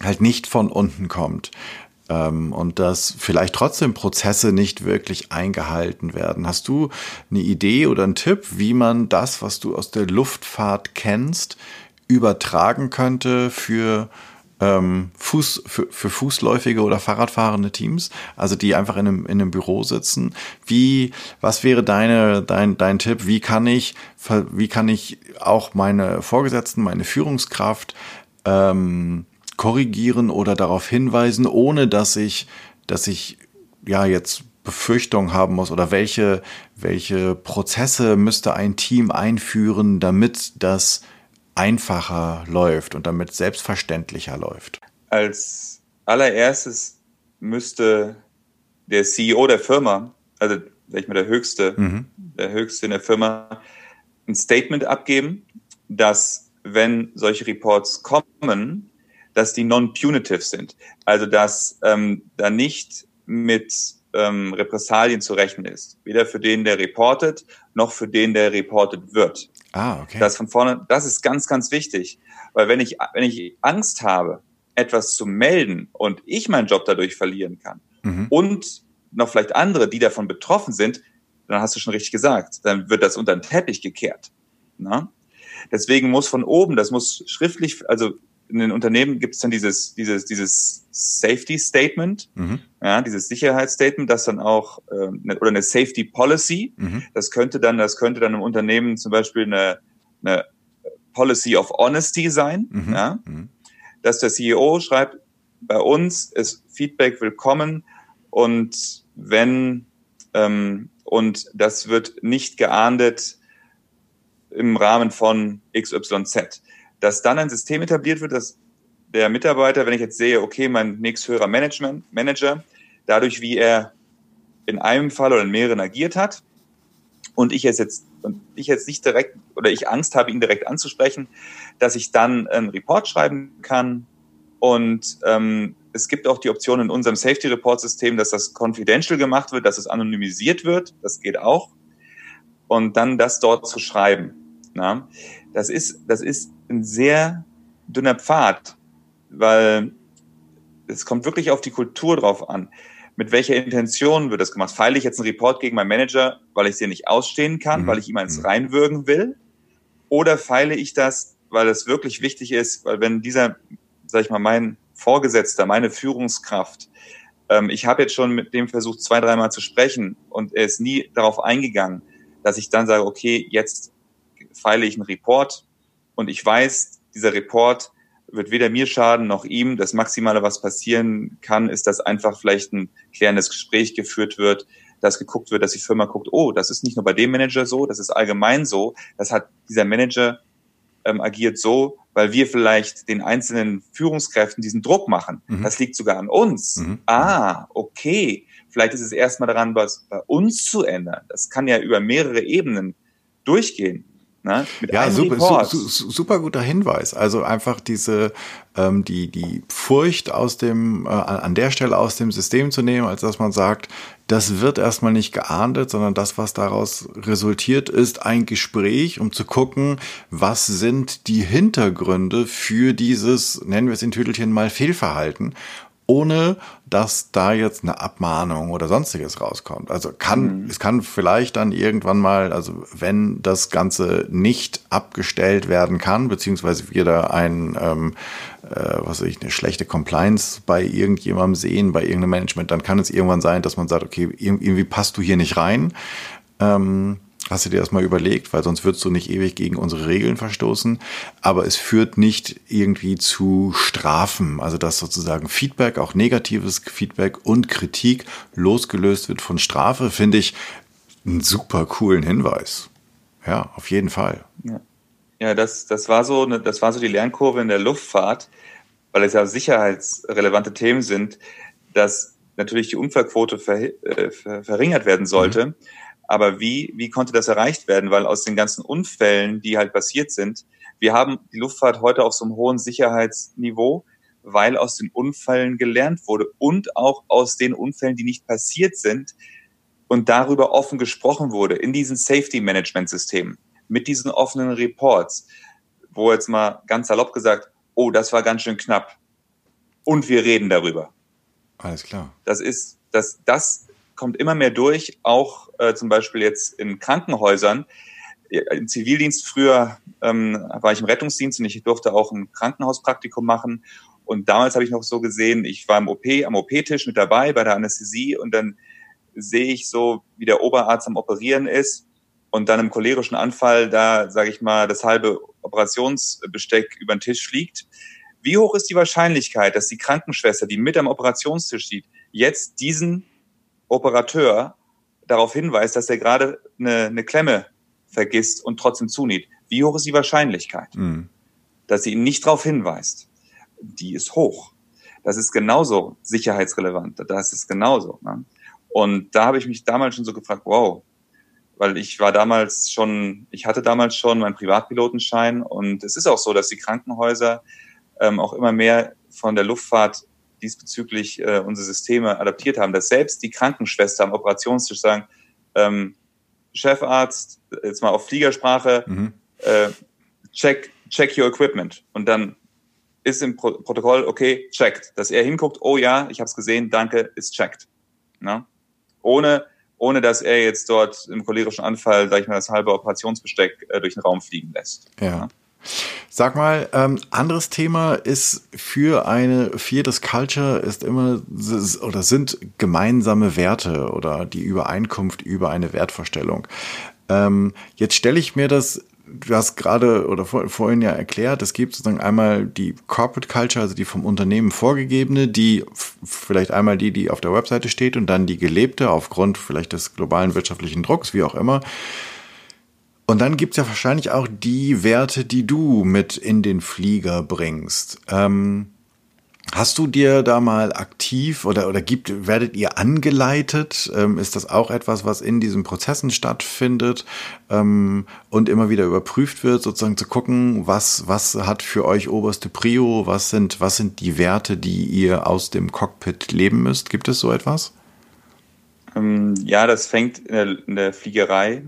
halt nicht von unten kommt ähm, und dass vielleicht trotzdem Prozesse nicht wirklich eingehalten werden. Hast du eine Idee oder einen Tipp, wie man das, was du aus der Luftfahrt kennst, übertragen könnte für ähm, Fuß, für, für fußläufige oder Fahrradfahrende Teams, also die einfach in einem, in einem Büro sitzen. Wie, was wäre deine, dein, dein Tipp? Wie kann ich, wie kann ich auch meine Vorgesetzten, meine Führungskraft ähm, korrigieren oder darauf hinweisen, ohne dass ich, dass ich ja jetzt Befürchtung haben muss oder welche, welche Prozesse müsste ein Team einführen, damit das einfacher läuft und damit selbstverständlicher läuft? Als allererstes müsste der CEO der Firma, also sag ich mal der höchste, mhm. der höchste in der Firma, ein Statement abgeben dass wenn solche Reports kommen, dass die non-punitive sind. Also dass ähm, da nicht mit ähm, Repressalien zu rechnen ist. Weder für den, der reportet, noch für den, der reportet wird. Ah, okay. Das von vorne, das ist ganz, ganz wichtig. Weil wenn ich, wenn ich Angst habe, etwas zu melden und ich meinen Job dadurch verlieren kann mhm. und noch vielleicht andere, die davon betroffen sind, dann hast du schon richtig gesagt, dann wird das unter den Teppich gekehrt. Na? Deswegen muss von oben, das muss schriftlich, also in den Unternehmen gibt es dann dieses, dieses, dieses Safety Statement, mhm. ja, dieses Sicherheitsstatement, das dann auch äh, oder eine Safety Policy. Mhm. Das könnte dann, das könnte dann im Unternehmen zum Beispiel eine, eine Policy of Honesty sein, mhm. ja, mhm. dass der CEO schreibt, bei uns ist Feedback willkommen und wenn ähm, und das wird nicht geahndet im Rahmen von XYZ dass dann ein System etabliert wird, dass der Mitarbeiter, wenn ich jetzt sehe, okay, mein nächsthöherer Management, Manager, dadurch, wie er in einem Fall oder in mehreren agiert hat, und ich jetzt jetzt und ich jetzt nicht direkt oder ich Angst habe, ihn direkt anzusprechen, dass ich dann einen Report schreiben kann. Und ähm, es gibt auch die Option in unserem Safety Report System, dass das confidential gemacht wird, dass es anonymisiert wird. Das geht auch. Und dann das dort zu schreiben. Na? Das ist, das ist ein sehr dünner Pfad, weil es kommt wirklich auf die Kultur drauf an. Mit welcher Intention wird das gemacht? Feile ich jetzt einen Report gegen meinen Manager, weil ich sie nicht ausstehen kann, mhm. weil ich ihm eins mhm. reinwürgen will? Oder feile ich das, weil es wirklich wichtig ist, weil wenn dieser, sag ich mal, mein Vorgesetzter, meine Führungskraft, ähm, ich habe jetzt schon mit dem versucht, zwei, dreimal zu sprechen und er ist nie darauf eingegangen, dass ich dann sage, okay, jetzt feile ich einen Report und ich weiß, dieser Report wird weder mir schaden noch ihm. Das Maximale, was passieren kann, ist, dass einfach vielleicht ein klärendes Gespräch geführt wird, dass geguckt wird, dass die Firma guckt, oh, das ist nicht nur bei dem Manager so, das ist allgemein so. Das hat dieser Manager ähm, agiert so, weil wir vielleicht den einzelnen Führungskräften diesen Druck machen. Mhm. Das liegt sogar an uns. Mhm. Ah, okay. Vielleicht ist es erstmal daran, was bei uns zu ändern. Das kann ja über mehrere Ebenen durchgehen. Ne? Ja, super, su, su, super guter Hinweis. Also einfach diese ähm, die die Furcht aus dem äh, an der Stelle aus dem System zu nehmen, als dass man sagt, das wird erstmal nicht geahndet, sondern das, was daraus resultiert, ist ein Gespräch, um zu gucken, was sind die Hintergründe für dieses, nennen wir es in Tüdelchen mal Fehlverhalten ohne dass da jetzt eine Abmahnung oder sonstiges rauskommt. Also kann, mhm. es kann vielleicht dann irgendwann mal, also wenn das Ganze nicht abgestellt werden kann, beziehungsweise wir da ein, ähm, äh, was weiß ich, eine schlechte Compliance bei irgendjemandem sehen, bei irgendeinem Management, dann kann es irgendwann sein, dass man sagt, okay, irgendwie passt du hier nicht rein. Ähm, Hast du dir das mal überlegt, weil sonst würdest du nicht ewig gegen unsere Regeln verstoßen. Aber es führt nicht irgendwie zu Strafen. Also dass sozusagen Feedback, auch negatives Feedback und Kritik losgelöst wird von Strafe, finde ich einen super coolen Hinweis. Ja, auf jeden Fall. Ja, ja das, das, war so eine, das war so die Lernkurve in der Luftfahrt, weil es ja sicherheitsrelevante Themen sind, dass natürlich die Unfallquote ver, äh, verringert werden sollte. Mhm aber wie, wie konnte das erreicht werden? Weil aus den ganzen Unfällen, die halt passiert sind, wir haben die Luftfahrt heute auf so einem hohen Sicherheitsniveau, weil aus den Unfällen gelernt wurde und auch aus den Unfällen, die nicht passiert sind und darüber offen gesprochen wurde in diesen Safety Management Systemen mit diesen offenen Reports, wo jetzt mal ganz salopp gesagt, oh, das war ganz schön knapp. Und wir reden darüber. Alles klar. Das ist, das, das kommt immer mehr durch, auch äh, zum Beispiel jetzt in Krankenhäusern. Im Zivildienst früher ähm, war ich im Rettungsdienst und ich durfte auch ein Krankenhauspraktikum machen. Und damals habe ich noch so gesehen, ich war im OP, am OP-Tisch mit dabei bei der Anästhesie und dann sehe ich so, wie der Oberarzt am Operieren ist und dann im cholerischen Anfall da, sage ich mal, das halbe Operationsbesteck über den Tisch fliegt. Wie hoch ist die Wahrscheinlichkeit, dass die Krankenschwester, die mit am Operationstisch steht, jetzt diesen Operateur darauf hinweist, dass er gerade eine, eine Klemme vergisst und trotzdem zunäht. Wie hoch ist die Wahrscheinlichkeit, mhm. dass sie ihn nicht darauf hinweist? Die ist hoch. Das ist genauso sicherheitsrelevant. Das ist genauso. Ne? Und da habe ich mich damals schon so gefragt, wow, weil ich war damals schon, ich hatte damals schon meinen Privatpilotenschein und es ist auch so, dass die Krankenhäuser ähm, auch immer mehr von der Luftfahrt diesbezüglich äh, unsere Systeme adaptiert haben, dass selbst die Krankenschwester am Operationstisch sagen, ähm, Chefarzt, jetzt mal auf Fliegersprache, mhm. äh, check, check your equipment. Und dann ist im Pro Protokoll, okay, checked. Dass er hinguckt, oh ja, ich habe es gesehen, danke, ist checked. Na? Ohne, ohne dass er jetzt dort im cholerischen Anfall, sag ich mal, das halbe Operationsbesteck äh, durch den Raum fliegen lässt. Ja. Na? Sag mal, ähm, anderes Thema ist für eine viertes Culture ist immer oder sind gemeinsame Werte oder die Übereinkunft über eine Wertvorstellung. Ähm, jetzt stelle ich mir das du hast gerade oder vor, vorhin ja erklärt, es gibt sozusagen einmal die Corporate Culture, also die vom Unternehmen vorgegebene, die vielleicht einmal die, die auf der Webseite steht und dann die gelebte aufgrund vielleicht des globalen wirtschaftlichen Drucks, wie auch immer. Und dann gibt's ja wahrscheinlich auch die Werte, die du mit in den Flieger bringst. Ähm, Hast du dir da mal aktiv oder, oder gibt, werdet ihr angeleitet? Ähm, ist das auch etwas, was in diesen Prozessen stattfindet ähm, und immer wieder überprüft wird, sozusagen zu gucken, was, was hat für euch oberste Prio, was sind, was sind die Werte, die ihr aus dem Cockpit leben müsst? Gibt es so etwas? Ähm, ja, das fängt in der, in der Fliegerei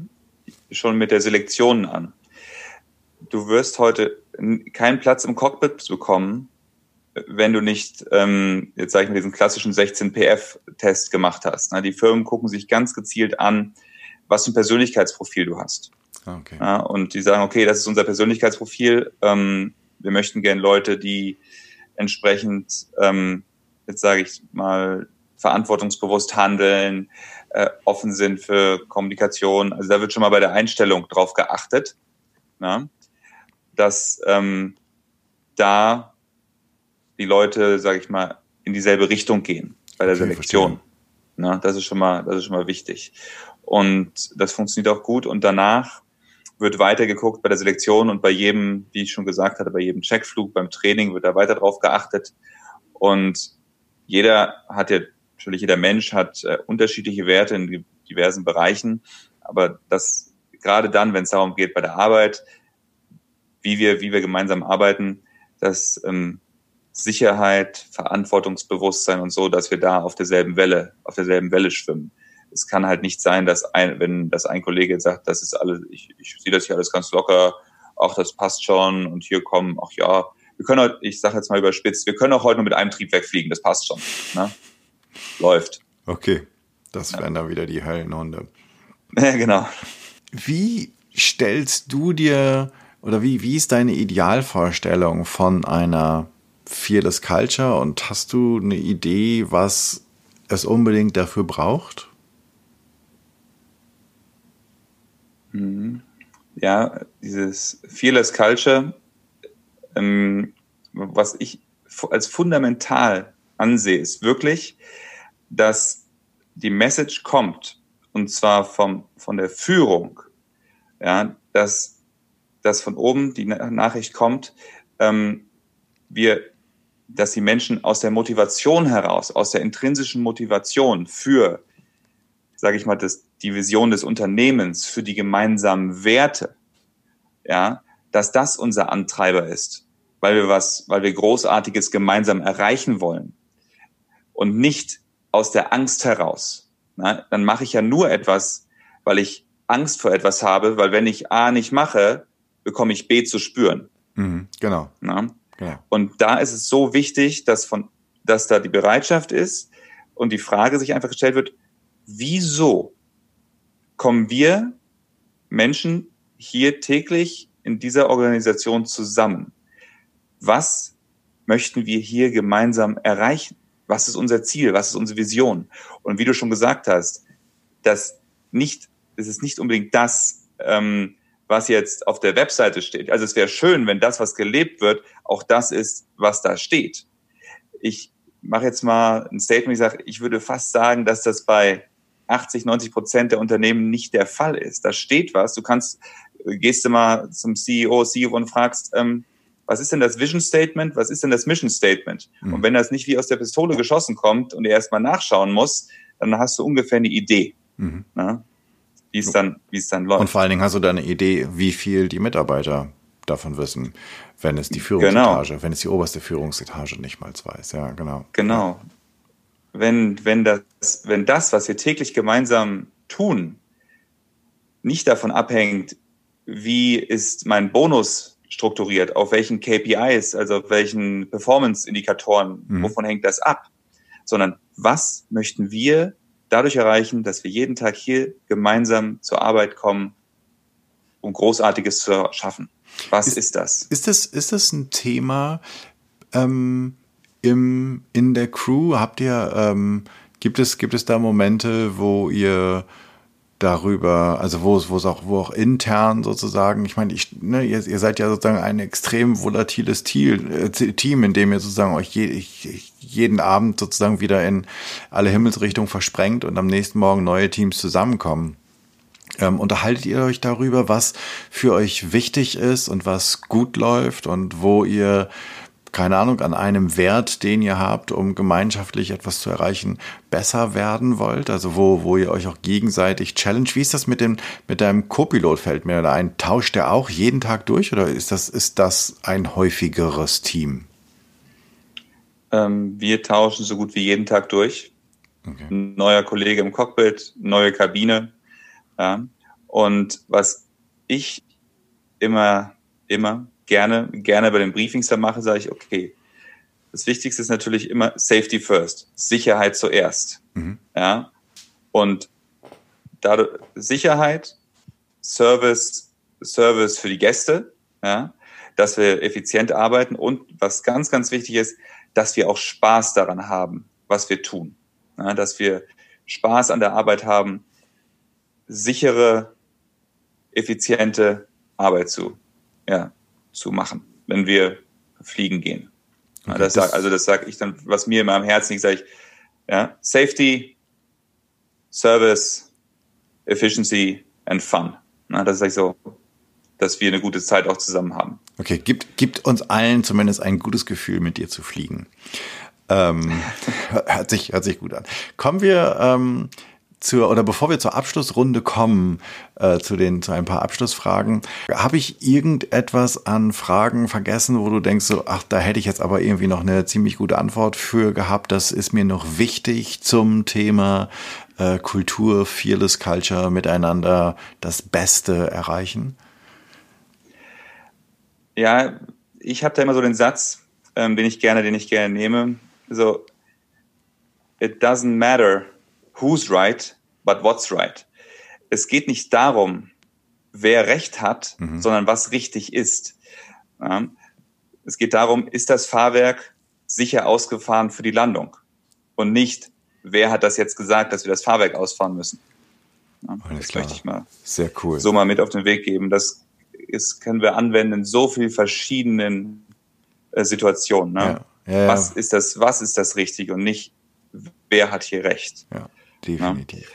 schon mit der Selektion an. Du wirst heute keinen Platz im Cockpit bekommen, wenn du nicht, ähm, jetzt sage ich mal, diesen klassischen 16PF-Test gemacht hast. Ne? Die Firmen gucken sich ganz gezielt an, was für ein Persönlichkeitsprofil du hast. Ah, okay. Ja, und die sagen, okay, das ist unser Persönlichkeitsprofil. Ähm, wir möchten gerne Leute, die entsprechend, ähm, jetzt sage ich mal, verantwortungsbewusst handeln, äh, offen sind für Kommunikation. Also da wird schon mal bei der Einstellung drauf geachtet, na? Ne? dass ähm, da die Leute, sage ich mal, in dieselbe Richtung gehen bei der okay, Selektion. Na, das ist schon mal, das ist schon mal wichtig. Und das funktioniert auch gut. Und danach wird weiter geguckt bei der Selektion und bei jedem, wie ich schon gesagt hatte, bei jedem Checkflug, beim Training wird da weiter drauf geachtet. Und jeder hat ja, natürlich jeder Mensch hat äh, unterschiedliche Werte in diversen Bereichen. Aber das, gerade dann, wenn es darum geht, bei der Arbeit, wie wir, wie wir gemeinsam arbeiten, dass ähm, Sicherheit, Verantwortungsbewusstsein und so, dass wir da auf derselben Welle, auf derselben Welle schwimmen. Es kann halt nicht sein, dass ein, wenn das ein Kollege jetzt sagt, das ist alles, ich, ich sehe das hier alles ganz locker, auch das passt schon und hier kommen, ach ja, wir können heute, ich sage jetzt mal überspitzt, wir können auch heute nur mit einem Triebwerk fliegen, das passt schon. Ne? Läuft. Okay, das wären dann wieder die Höllenhunde. [laughs] Ja, genau. Wie stellst du dir oder wie, wie ist deine Idealvorstellung von einer Fearless Culture und hast du eine Idee, was es unbedingt dafür braucht? Mhm. Ja, dieses Fearless Culture, ähm, was ich als fundamental ansehe, ist wirklich, dass die Message kommt, und zwar vom, von der Führung, ja, dass, dass von oben die Nachricht kommt, ähm, wir dass die Menschen aus der Motivation heraus, aus der intrinsischen Motivation für, sage ich mal, das, die Vision des Unternehmens, für die gemeinsamen Werte, ja, dass das unser Antreiber ist, weil wir was, weil wir Großartiges gemeinsam erreichen wollen und nicht aus der Angst heraus. Na, dann mache ich ja nur etwas, weil ich Angst vor etwas habe, weil wenn ich A nicht mache, bekomme ich B zu spüren. Mhm, genau. Na? Ja. Und da ist es so wichtig, dass von, dass da die Bereitschaft ist und die Frage sich einfach gestellt wird, wieso kommen wir Menschen hier täglich in dieser Organisation zusammen? Was möchten wir hier gemeinsam erreichen? Was ist unser Ziel? Was ist unsere Vision? Und wie du schon gesagt hast, dass nicht, es ist nicht unbedingt das, ähm, was jetzt auf der Webseite steht. Also es wäre schön, wenn das, was gelebt wird, auch das ist, was da steht. Ich mache jetzt mal ein Statement, ich sage, ich würde fast sagen, dass das bei 80, 90 Prozent der Unternehmen nicht der Fall ist. Da steht was. Du kannst, gehst du mal zum CEO, CEO und fragst, ähm, was ist denn das Vision Statement? Was ist denn das Mission Statement? Mhm. Und wenn das nicht wie aus der Pistole geschossen kommt und er erstmal nachschauen muss, dann hast du ungefähr eine Idee. Mhm. wie es dann, wie es dann läuft. Und vor allen Dingen hast du da eine Idee, wie viel die Mitarbeiter davon wissen, wenn es die Führungsetage, genau. wenn es die oberste Führungsetage nicht mal weiß. Ja, genau. Genau. Wenn, wenn das, wenn das, was wir täglich gemeinsam tun, nicht davon abhängt, wie ist mein Bonus strukturiert, auf welchen KPIs, also auf welchen Performance-Indikatoren, mhm. wovon hängt das ab, sondern was möchten wir dadurch erreichen, dass wir jeden Tag hier gemeinsam zur Arbeit kommen, um Großartiges zu schaffen. Was ist, ist das? Ist das, ist das ein Thema ähm, im, in der Crew? Habt ihr, ähm, gibt, es, gibt es da Momente, wo ihr darüber, also wo es, wo es auch, wo auch intern sozusagen, ich meine, ich, ne, ihr, ihr seid ja sozusagen ein extrem volatiles Team, äh, Team in dem ihr sozusagen euch je, jeden Abend sozusagen wieder in alle Himmelsrichtungen versprengt und am nächsten Morgen neue Teams zusammenkommen. Ähm, unterhaltet ihr euch darüber, was für euch wichtig ist und was gut läuft und wo ihr, keine Ahnung, an einem Wert, den ihr habt, um gemeinschaftlich etwas zu erreichen, besser werden wollt? Also wo, wo ihr euch auch gegenseitig challenge? Wie ist das mit dem, mit deinem Co-Pilot fällt mir da ein? Tauscht der auch jeden Tag durch oder ist das, ist das ein häufigeres Team? Ähm, wir tauschen so gut wie jeden Tag durch. Okay. Neuer Kollege im Cockpit, neue Kabine, ja? Und was ich immer, immer gerne, gerne bei den Briefings da mache, sage ich, okay, das Wichtigste ist natürlich immer Safety first, Sicherheit zuerst. Mhm. Ja? Und dadurch, Sicherheit, Service, Service für die Gäste, ja? dass wir effizient arbeiten und was ganz, ganz wichtig ist, dass wir auch Spaß daran haben, was wir tun. Ja? Dass wir Spaß an der Arbeit haben, sichere, effiziente Arbeit zu, ja, zu machen, wenn wir fliegen gehen. Okay, das sag, also das sage ich dann, was mir immer am Herzen liegt, sage ich, ja, Safety, Service, Efficiency and Fun. Na, das sage ich so, dass wir eine gute Zeit auch zusammen haben. Okay, gibt, gibt uns allen zumindest ein gutes Gefühl, mit dir zu fliegen. Ähm, [laughs] hört, sich, hört sich gut an. Kommen wir ähm, zur oder bevor wir zur Abschlussrunde kommen, äh, zu den zu ein paar Abschlussfragen, habe ich irgendetwas an Fragen vergessen, wo du denkst so, ach, da hätte ich jetzt aber irgendwie noch eine ziemlich gute Antwort für gehabt. Das ist mir noch wichtig zum Thema äh, Kultur, Fearless Culture, miteinander das Beste erreichen. Ja, ich habe da immer so den Satz, ähm, den ich gerne, den ich gerne nehme. So, it doesn't matter who's right, but what's right. Es geht nicht darum, wer Recht hat, mhm. sondern was richtig ist. Ja. Es geht darum, ist das Fahrwerk sicher ausgefahren für die Landung und nicht, wer hat das jetzt gesagt, dass wir das Fahrwerk ausfahren müssen. Ja, das klar. möchte ich mal Sehr cool. so mal mit auf den Weg geben. Das ist, können wir anwenden in so vielen verschiedenen äh, Situationen. Ne? Ja. Ja, was ist das, was ist das richtig und nicht, wer hat hier Recht? Ja definitiv.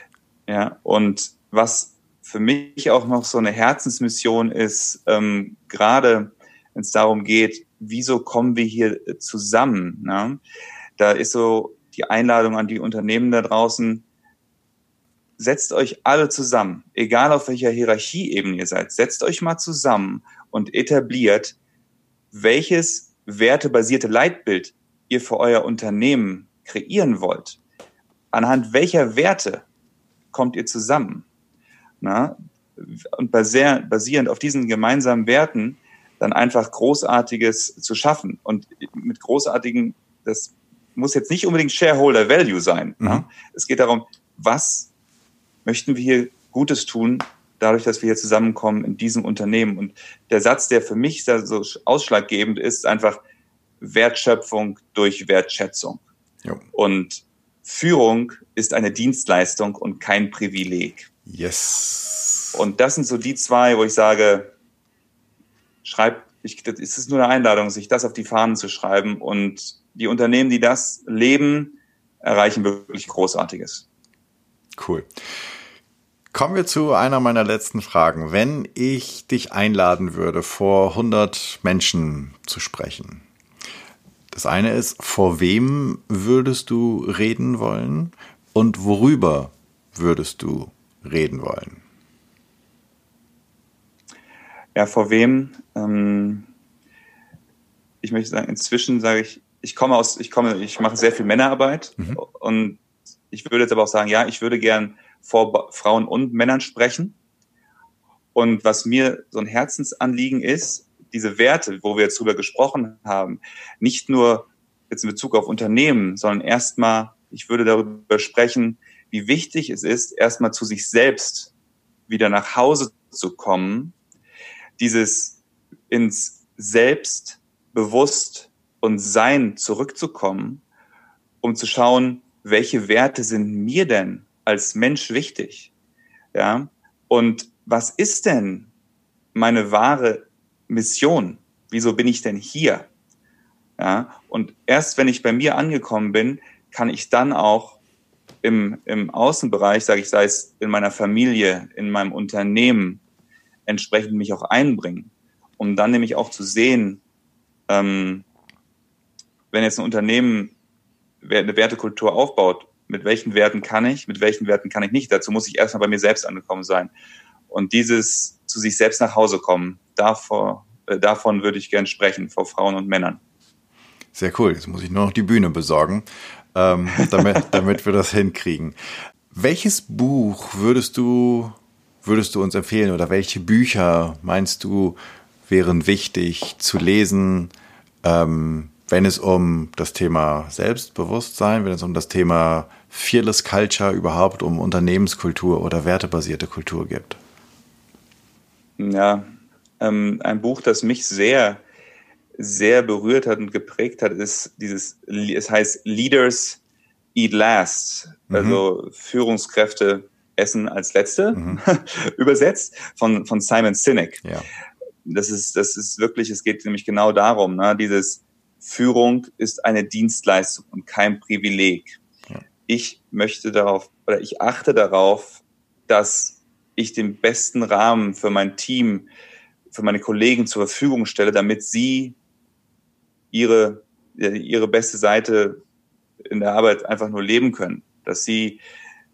Ja, ja. und was für mich auch noch so eine Herzensmission ist, ähm, gerade wenn es darum geht, wieso kommen wir hier zusammen? Ne? Da ist so die Einladung an die Unternehmen da draußen, setzt euch alle zusammen, egal auf welcher Hierarchieebene ihr seid, setzt euch mal zusammen und etabliert, welches wertebasierte Leitbild ihr für euer Unternehmen kreieren wollt anhand welcher Werte kommt ihr zusammen? Na? Und basierend auf diesen gemeinsamen Werten dann einfach Großartiges zu schaffen. Und mit Großartigen, das muss jetzt nicht unbedingt Shareholder Value sein. Mhm. Es geht darum, was möchten wir hier Gutes tun, dadurch, dass wir hier zusammenkommen in diesem Unternehmen. Und der Satz, der für mich so ausschlaggebend ist, einfach Wertschöpfung durch Wertschätzung. Jo. Und Führung ist eine Dienstleistung und kein Privileg. Yes. Und das sind so die zwei, wo ich sage, schreib, ich, das ist nur eine Einladung, sich das auf die Fahnen zu schreiben. Und die Unternehmen, die das leben, erreichen wirklich Großartiges. Cool. Kommen wir zu einer meiner letzten Fragen. Wenn ich dich einladen würde, vor 100 Menschen zu sprechen, das eine ist, vor wem würdest du reden wollen und worüber würdest du reden wollen? Ja, vor wem? Ähm, ich möchte sagen, inzwischen sage ich, ich komme aus, ich komme, ich mache sehr viel Männerarbeit mhm. und ich würde jetzt aber auch sagen, ja, ich würde gern vor Frauen und Männern sprechen. Und was mir so ein Herzensanliegen ist, diese Werte, wo wir jetzt drüber gesprochen haben, nicht nur jetzt in Bezug auf Unternehmen, sondern erstmal, ich würde darüber sprechen, wie wichtig es ist, erstmal zu sich selbst wieder nach Hause zu kommen, dieses ins Selbst bewusst und Sein zurückzukommen, um zu schauen, welche Werte sind mir denn als Mensch wichtig? Ja, und was ist denn meine wahre Mission? Wieso bin ich denn hier? Ja, und erst wenn ich bei mir angekommen bin, kann ich dann auch im, im Außenbereich, sage ich, sei es in meiner Familie, in meinem Unternehmen, entsprechend mich auch einbringen, um dann nämlich auch zu sehen, ähm, wenn jetzt ein Unternehmen eine Wertekultur aufbaut, mit welchen Werten kann ich, mit welchen Werten kann ich nicht. Dazu muss ich erstmal bei mir selbst angekommen sein. Und dieses zu sich selbst nach Hause kommen, davor, äh, davon würde ich gern sprechen, vor Frauen und Männern. Sehr cool. Jetzt muss ich nur noch die Bühne besorgen, ähm, damit, [laughs] damit wir das hinkriegen. Welches Buch würdest du, würdest du uns empfehlen oder welche Bücher meinst du wären wichtig zu lesen, ähm, wenn es um das Thema Selbstbewusstsein, wenn es um das Thema Fearless Culture überhaupt, um Unternehmenskultur oder wertebasierte Kultur gibt? Ja, ähm, ein Buch, das mich sehr, sehr berührt hat und geprägt hat, ist dieses, es heißt Leaders Eat Last, mhm. also Führungskräfte essen als Letzte, mhm. [laughs] übersetzt von, von Simon Sinek. Ja. Das ist, das ist wirklich, es geht nämlich genau darum, ne, dieses Führung ist eine Dienstleistung und kein Privileg. Ja. Ich möchte darauf, oder ich achte darauf, dass ich den besten Rahmen für mein Team, für meine Kollegen zur Verfügung stelle, damit sie ihre, ihre beste Seite in der Arbeit einfach nur leben können. Dass sie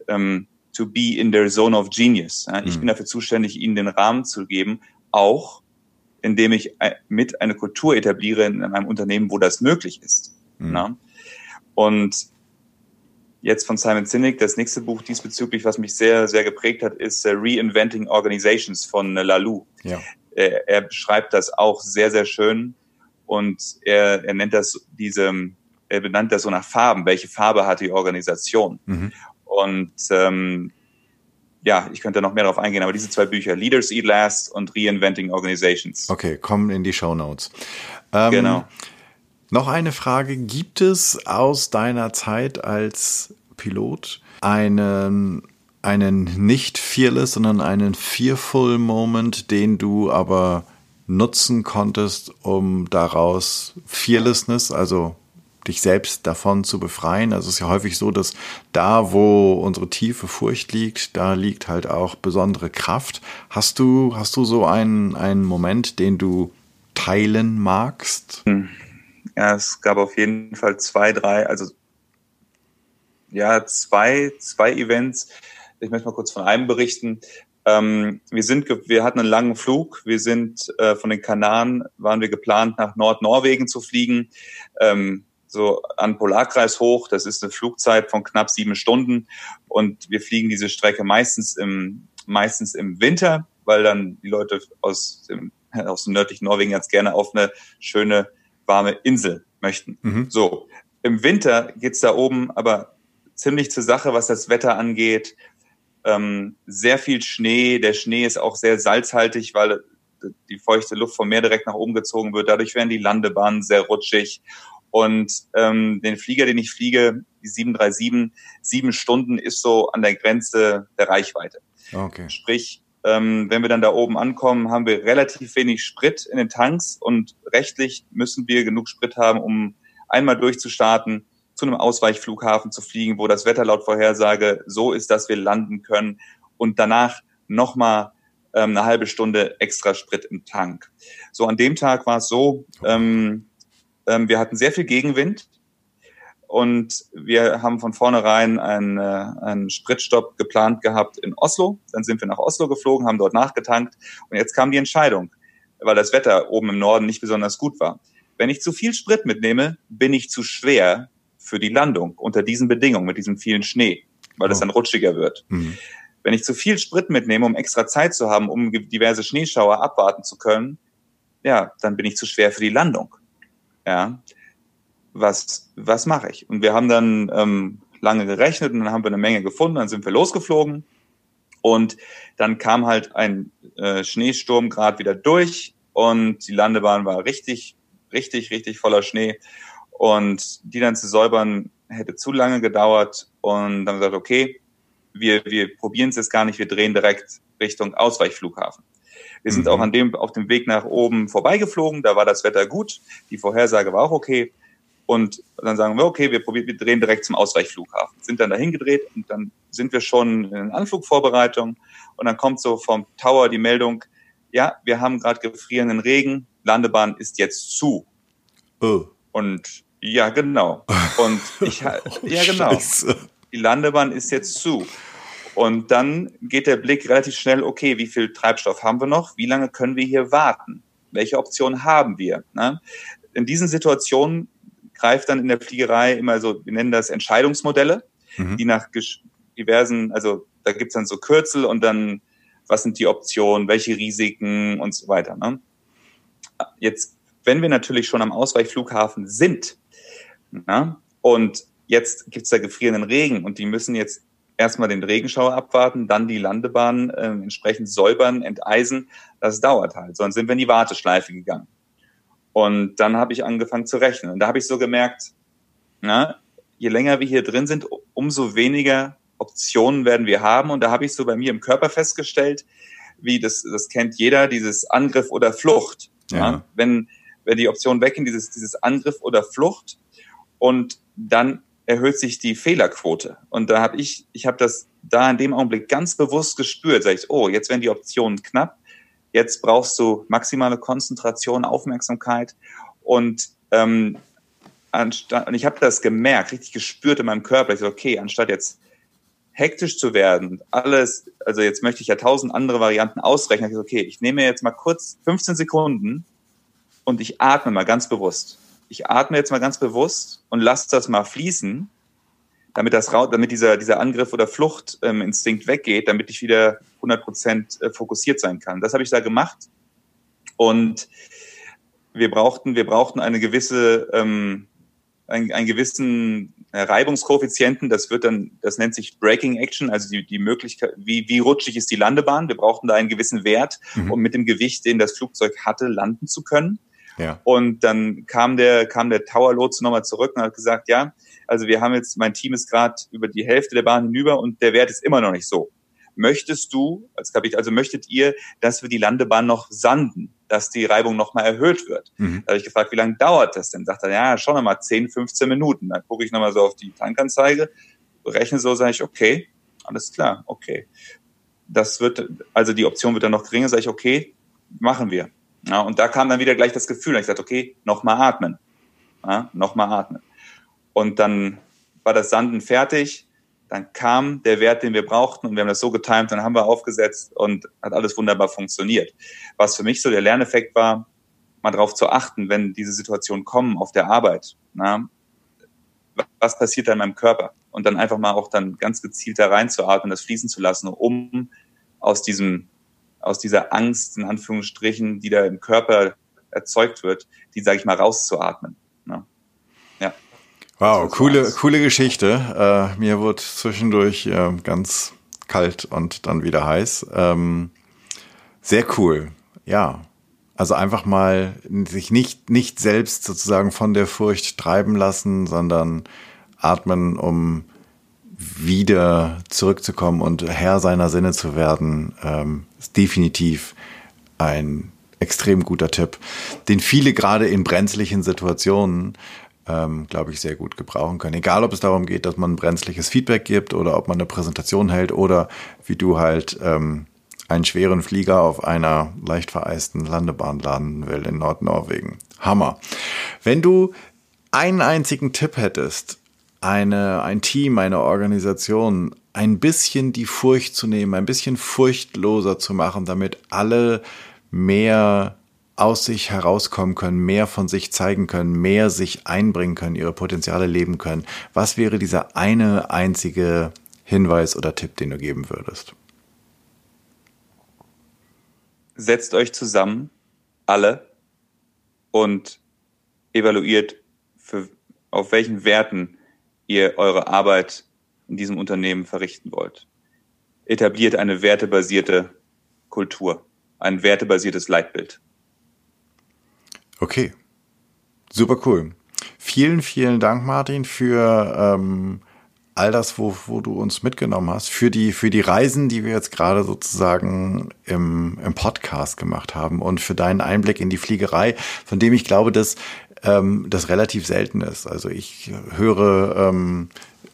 ähm, to be in their zone of genius. Ja, ich mhm. bin dafür zuständig, ihnen den Rahmen zu geben, auch indem ich äh, mit eine Kultur etabliere in einem Unternehmen, wo das möglich ist. Mhm. Und jetzt von Simon Sinek. Das nächste Buch diesbezüglich, was mich sehr, sehr geprägt hat, ist uh, Reinventing Organizations von uh, Lalou. Ja. Er, er beschreibt das auch sehr, sehr schön und er, er nennt das diese, er benannt das so nach Farben. Welche Farbe hat die Organisation? Mhm. Und ähm, ja, ich könnte noch mehr darauf eingehen, aber diese zwei Bücher, Leaders Eat Last und Reinventing Organizations. Okay, kommen in die Show Notes. Ähm, genau. Noch eine Frage. Gibt es aus deiner Zeit als Pilot einen, einen nicht fearless, sondern einen fearful Moment, den du aber nutzen konntest, um daraus Fearlessness, also dich selbst davon zu befreien. Also es ist ja häufig so, dass da, wo unsere tiefe Furcht liegt, da liegt halt auch besondere Kraft. Hast du, hast du so einen, einen Moment, den du teilen magst? Hm. Ja, es gab auf jeden Fall zwei, drei, also ja, zwei, zwei Events. Ich möchte mal kurz von einem berichten. Ähm, wir sind, wir hatten einen langen Flug. Wir sind äh, von den Kanaren waren wir geplant, nach Nordnorwegen zu fliegen, ähm, so an Polarkreis hoch. Das ist eine Flugzeit von knapp sieben Stunden und wir fliegen diese Strecke meistens im meistens im Winter, weil dann die Leute aus dem aus dem nördlichen Norwegen ganz gerne auf eine schöne warme Insel möchten. Mhm. So, im Winter geht's da oben aber ziemlich zur Sache, was das Wetter angeht. Ähm, sehr viel Schnee. Der Schnee ist auch sehr salzhaltig, weil die feuchte Luft vom Meer direkt nach oben gezogen wird. Dadurch werden die Landebahnen sehr rutschig. Und ähm, den Flieger, den ich fliege, die 737, sieben Stunden ist so an der Grenze der Reichweite. Okay. Sprich, ähm, wenn wir dann da oben ankommen, haben wir relativ wenig Sprit in den Tanks und rechtlich müssen wir genug Sprit haben, um einmal durchzustarten, zu einem Ausweichflughafen zu fliegen, wo das Wetter laut Vorhersage so ist, dass wir landen können und danach nochmal ähm, eine halbe Stunde extra Sprit im Tank. So an dem Tag war es so, ähm, ähm, wir hatten sehr viel Gegenwind und wir haben von vornherein einen, äh, einen Spritstopp geplant gehabt in Oslo. Dann sind wir nach Oslo geflogen, haben dort nachgetankt. Und jetzt kam die Entscheidung. weil das Wetter oben im Norden nicht besonders gut war. Wenn ich zu viel Sprit mitnehme, bin ich zu schwer für die Landung unter diesen Bedingungen mit diesem vielen Schnee, weil es oh. dann rutschiger wird. Mhm. Wenn ich zu viel Sprit mitnehme, um extra Zeit zu haben, um diverse Schneeschauer abwarten zu können, ja, dann bin ich zu schwer für die Landung. Ja, was, was mache ich? Und wir haben dann ähm, lange gerechnet und dann haben wir eine Menge gefunden, dann sind wir losgeflogen und dann kam halt ein äh, Schneesturm gerade wieder durch und die Landebahn war richtig, richtig, richtig voller Schnee und die dann zu säubern hätte zu lange gedauert und dann haben wir gesagt, okay, wir, wir probieren es jetzt gar nicht, wir drehen direkt Richtung Ausweichflughafen. Wir sind mhm. auch an dem, auf dem Weg nach oben vorbeigeflogen, da war das Wetter gut, die Vorhersage war auch okay. Und dann sagen wir, okay, wir, probieren, wir drehen direkt zum Ausweichflughafen. Sind dann dahin gedreht und dann sind wir schon in Anflugvorbereitung. Und dann kommt so vom Tower die Meldung, ja, wir haben gerade gefrierenden Regen, Landebahn ist jetzt zu. Oh. Und ja, genau. Und ich, [laughs] oh, ja, genau. Scheiße. Die Landebahn ist jetzt zu. Und dann geht der Blick relativ schnell, okay, wie viel Treibstoff haben wir noch? Wie lange können wir hier warten? Welche Optionen haben wir? Ne? In diesen Situationen greift dann in der Fliegerei immer so, wir nennen das Entscheidungsmodelle, mhm. die nach diversen, also da gibt's dann so Kürzel und dann, was sind die Optionen, welche Risiken und so weiter. Ne? Jetzt, wenn wir natürlich schon am Ausweichflughafen sind na, und jetzt gibt's da gefrierenden Regen und die müssen jetzt erstmal den Regenschauer abwarten, dann die Landebahn äh, entsprechend säubern, enteisen. Das dauert halt. Sonst sind wir in die Warteschleife gegangen. Und dann habe ich angefangen zu rechnen. Und da habe ich so gemerkt, na, je länger wir hier drin sind, umso weniger Optionen werden wir haben. Und da habe ich so bei mir im Körper festgestellt, wie das, das kennt jeder, dieses Angriff oder Flucht. Ja. ja. Wenn, wenn die Option weggehen, dieses, dieses Angriff oder Flucht. Und dann erhöht sich die Fehlerquote. Und da habe ich, ich habe das da in dem Augenblick ganz bewusst gespürt. Sag ich, oh, jetzt werden die Optionen knapp. Jetzt brauchst du maximale Konzentration, Aufmerksamkeit. Und ähm, anstatt, und ich habe das gemerkt, richtig gespürt in meinem Körper. Ich so, okay, anstatt jetzt hektisch zu werden, alles, also jetzt möchte ich ja tausend andere Varianten ausrechnen. Ich so, okay, ich nehme jetzt mal kurz 15 Sekunden und ich atme mal ganz bewusst ich atme jetzt mal ganz bewusst und lasse das mal fließen, damit das damit dieser dieser Angriff oder Fluchtinstinkt ähm, weggeht, damit ich wieder 100 Prozent äh, fokussiert sein kann. Das habe ich da gemacht und wir brauchten wir brauchten eine gewisse ähm, einen, einen gewissen Reibungskoeffizienten. Das wird dann das nennt sich Braking Action, also die die Möglichkeit wie wie rutschig ist die Landebahn. Wir brauchten da einen gewissen Wert, mhm. um mit dem Gewicht, den das Flugzeug hatte, landen zu können. Ja. Und dann kam der, kam der Tower-Lotse nochmal zurück und hat gesagt, ja, also wir haben jetzt, mein Team ist gerade über die Hälfte der Bahn hinüber und der Wert ist immer noch nicht so. Möchtest du, als Kapitän, also möchtet ihr, dass wir die Landebahn noch sanden, dass die Reibung nochmal erhöht wird? Mhm. Da habe ich gefragt, wie lange dauert das denn? Sagt er, ja, schon nochmal 10, 15 Minuten. Dann gucke ich nochmal so auf die Tankanzeige, rechne so, sage ich, okay, alles klar, okay. Das wird, also die Option wird dann noch geringer, sage ich, okay, machen wir. Ja, und da kam dann wieder gleich das Gefühl, ich sagte, okay, nochmal atmen. Ja, nochmal atmen. Und dann war das Sanden fertig, dann kam der Wert, den wir brauchten und wir haben das so getimt, dann haben wir aufgesetzt und hat alles wunderbar funktioniert. Was für mich so der Lerneffekt war, mal darauf zu achten, wenn diese Situationen kommen auf der Arbeit. Na, was passiert da in meinem Körper? Und dann einfach mal auch dann ganz gezielt da reinzuatmen, das fließen zu lassen, um aus diesem aus dieser Angst, in Anführungsstrichen, die da im Körper erzeugt wird, die, sage ich mal, rauszuatmen. Wow, coole, alles. coole Geschichte. Äh, mir wurde zwischendurch äh, ganz kalt und dann wieder heiß. Ähm, sehr cool. Ja. Also einfach mal sich nicht, nicht selbst sozusagen von der Furcht treiben lassen, sondern atmen, um wieder zurückzukommen und Herr seiner Sinne zu werden, ähm, ist definitiv ein extrem guter Tipp, den viele gerade in brenzlichen Situationen, ähm, glaube ich, sehr gut gebrauchen können. Egal, ob es darum geht, dass man brenzliges Feedback gibt oder ob man eine Präsentation hält oder wie du halt ähm, einen schweren Flieger auf einer leicht vereisten Landebahn landen will in Nordnorwegen. Hammer. Wenn du einen einzigen Tipp hättest, eine, ein Team, eine Organisation ein bisschen die Furcht zu nehmen, ein bisschen furchtloser zu machen, damit alle mehr aus sich herauskommen können, mehr von sich zeigen können, mehr sich einbringen können, ihre Potenziale leben können. Was wäre dieser eine einzige Hinweis oder Tipp, den du geben würdest? Setzt euch zusammen, alle, und evaluiert, für, auf welchen Werten ihr eure Arbeit in diesem Unternehmen verrichten wollt. Etabliert eine wertebasierte Kultur, ein wertebasiertes Leitbild. Okay, super cool. Vielen, vielen Dank, Martin, für ähm, all das, wo, wo du uns mitgenommen hast, für die, für die Reisen, die wir jetzt gerade sozusagen im, im Podcast gemacht haben und für deinen Einblick in die Fliegerei, von dem ich glaube, dass ähm, das relativ selten ist. Also ich höre ähm,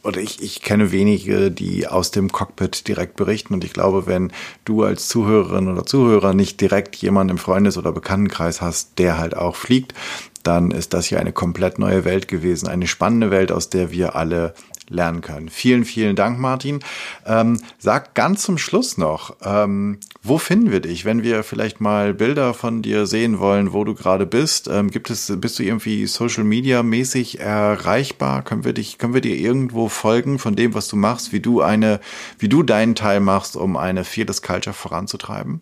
oder ich, ich kenne wenige, die aus dem Cockpit direkt berichten. Und ich glaube, wenn du als Zuhörerin oder Zuhörer nicht direkt jemanden im Freundes- oder Bekanntenkreis hast, der halt auch fliegt, dann ist das hier eine komplett neue Welt gewesen. Eine spannende Welt, aus der wir alle lernen können. Vielen, vielen Dank, Martin. Ähm, sag ganz zum Schluss noch, ähm, wo finden wir dich, wenn wir vielleicht mal Bilder von dir sehen wollen, wo du gerade bist? Ähm, gibt es, bist du irgendwie Social Media mäßig erreichbar? Können wir dich, können wir dir irgendwo folgen von dem, was du machst, wie du eine, wie du deinen Teil machst, um eine Fearless Culture voranzutreiben?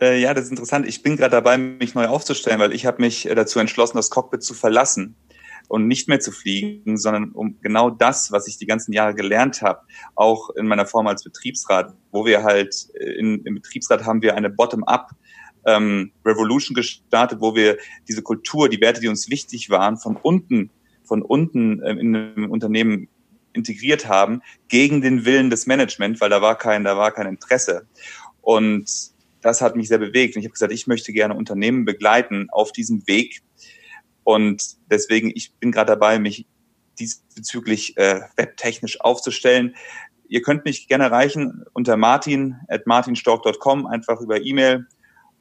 Äh, ja, das ist interessant. Ich bin gerade dabei, mich neu aufzustellen, weil ich habe mich äh, dazu entschlossen, das Cockpit zu verlassen und nicht mehr zu fliegen, sondern um genau das, was ich die ganzen Jahre gelernt habe, auch in meiner Form als Betriebsrat, wo wir halt äh, in, im Betriebsrat haben wir eine Bottom-up ähm, Revolution gestartet, wo wir diese Kultur, die Werte, die uns wichtig waren, von unten, von unten ähm, in einem Unternehmen integriert haben, gegen den Willen des Management, weil da war kein, da war kein Interesse. Und das hat mich sehr bewegt. Und ich habe gesagt, ich möchte gerne Unternehmen begleiten auf diesem Weg, und deswegen, ich bin gerade dabei, mich diesbezüglich äh, webtechnisch aufzustellen. Ihr könnt mich gerne erreichen unter martin at martinstork.com, einfach über E-Mail.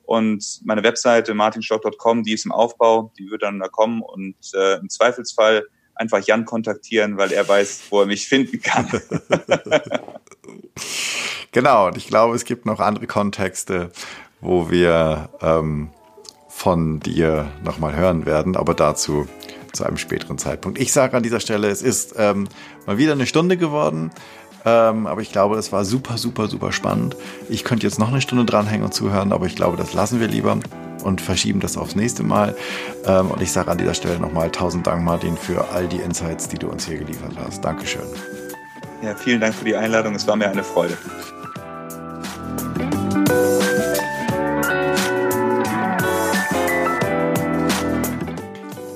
Und meine Webseite martinstork.com, die ist im Aufbau, die wird dann da kommen. Und äh, im Zweifelsfall einfach Jan kontaktieren, weil er weiß, wo er mich finden kann. [laughs] genau, und ich glaube, es gibt noch andere Kontexte, wo wir ähm, von dir nochmal hören werden, aber dazu zu einem späteren Zeitpunkt. Ich sage an dieser Stelle, es ist ähm, mal wieder eine Stunde geworden, ähm, aber ich glaube, es war super, super, super spannend. Ich könnte jetzt noch eine Stunde dranhängen und zuhören, aber ich glaube, das lassen wir lieber und verschieben das aufs nächste Mal. Ähm, und ich sage an dieser Stelle nochmal tausend Dank, Martin, für all die Insights, die du uns hier geliefert hast. Dankeschön. Ja, vielen Dank für die Einladung. Es war mir eine Freude.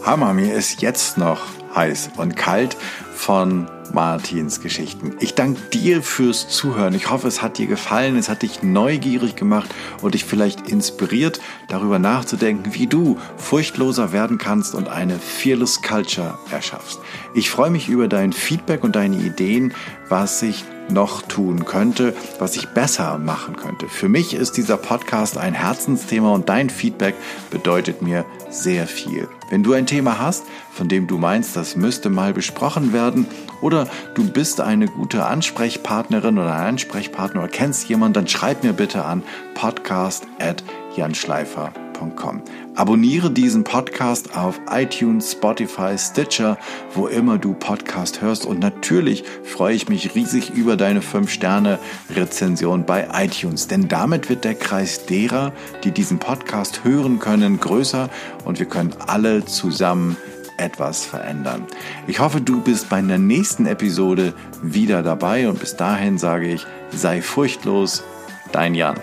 Hammer, mir ist jetzt noch heiß und kalt von Martins Geschichten. Ich danke dir fürs Zuhören. Ich hoffe, es hat dir gefallen, es hat dich neugierig gemacht und dich vielleicht inspiriert, darüber nachzudenken, wie du furchtloser werden kannst und eine Fearless Culture erschaffst. Ich freue mich über dein Feedback und deine Ideen, was sich noch tun könnte, was ich besser machen könnte. Für mich ist dieser Podcast ein Herzensthema und dein Feedback bedeutet mir sehr viel. Wenn du ein Thema hast, von dem du meinst, das müsste mal besprochen werden, oder du bist eine gute Ansprechpartnerin oder ein Ansprechpartner oder kennst jemanden, dann schreib mir bitte an podcast at janschleifer.com www.podcast.com. Abonniere diesen Podcast auf iTunes, Spotify, Stitcher, wo immer du Podcast hörst. Und natürlich freue ich mich riesig über deine 5-Sterne-Rezension bei iTunes, denn damit wird der Kreis derer, die diesen Podcast hören können, größer und wir können alle zusammen etwas verändern. Ich hoffe, du bist bei der nächsten Episode wieder dabei und bis dahin sage ich, sei furchtlos, dein Jan.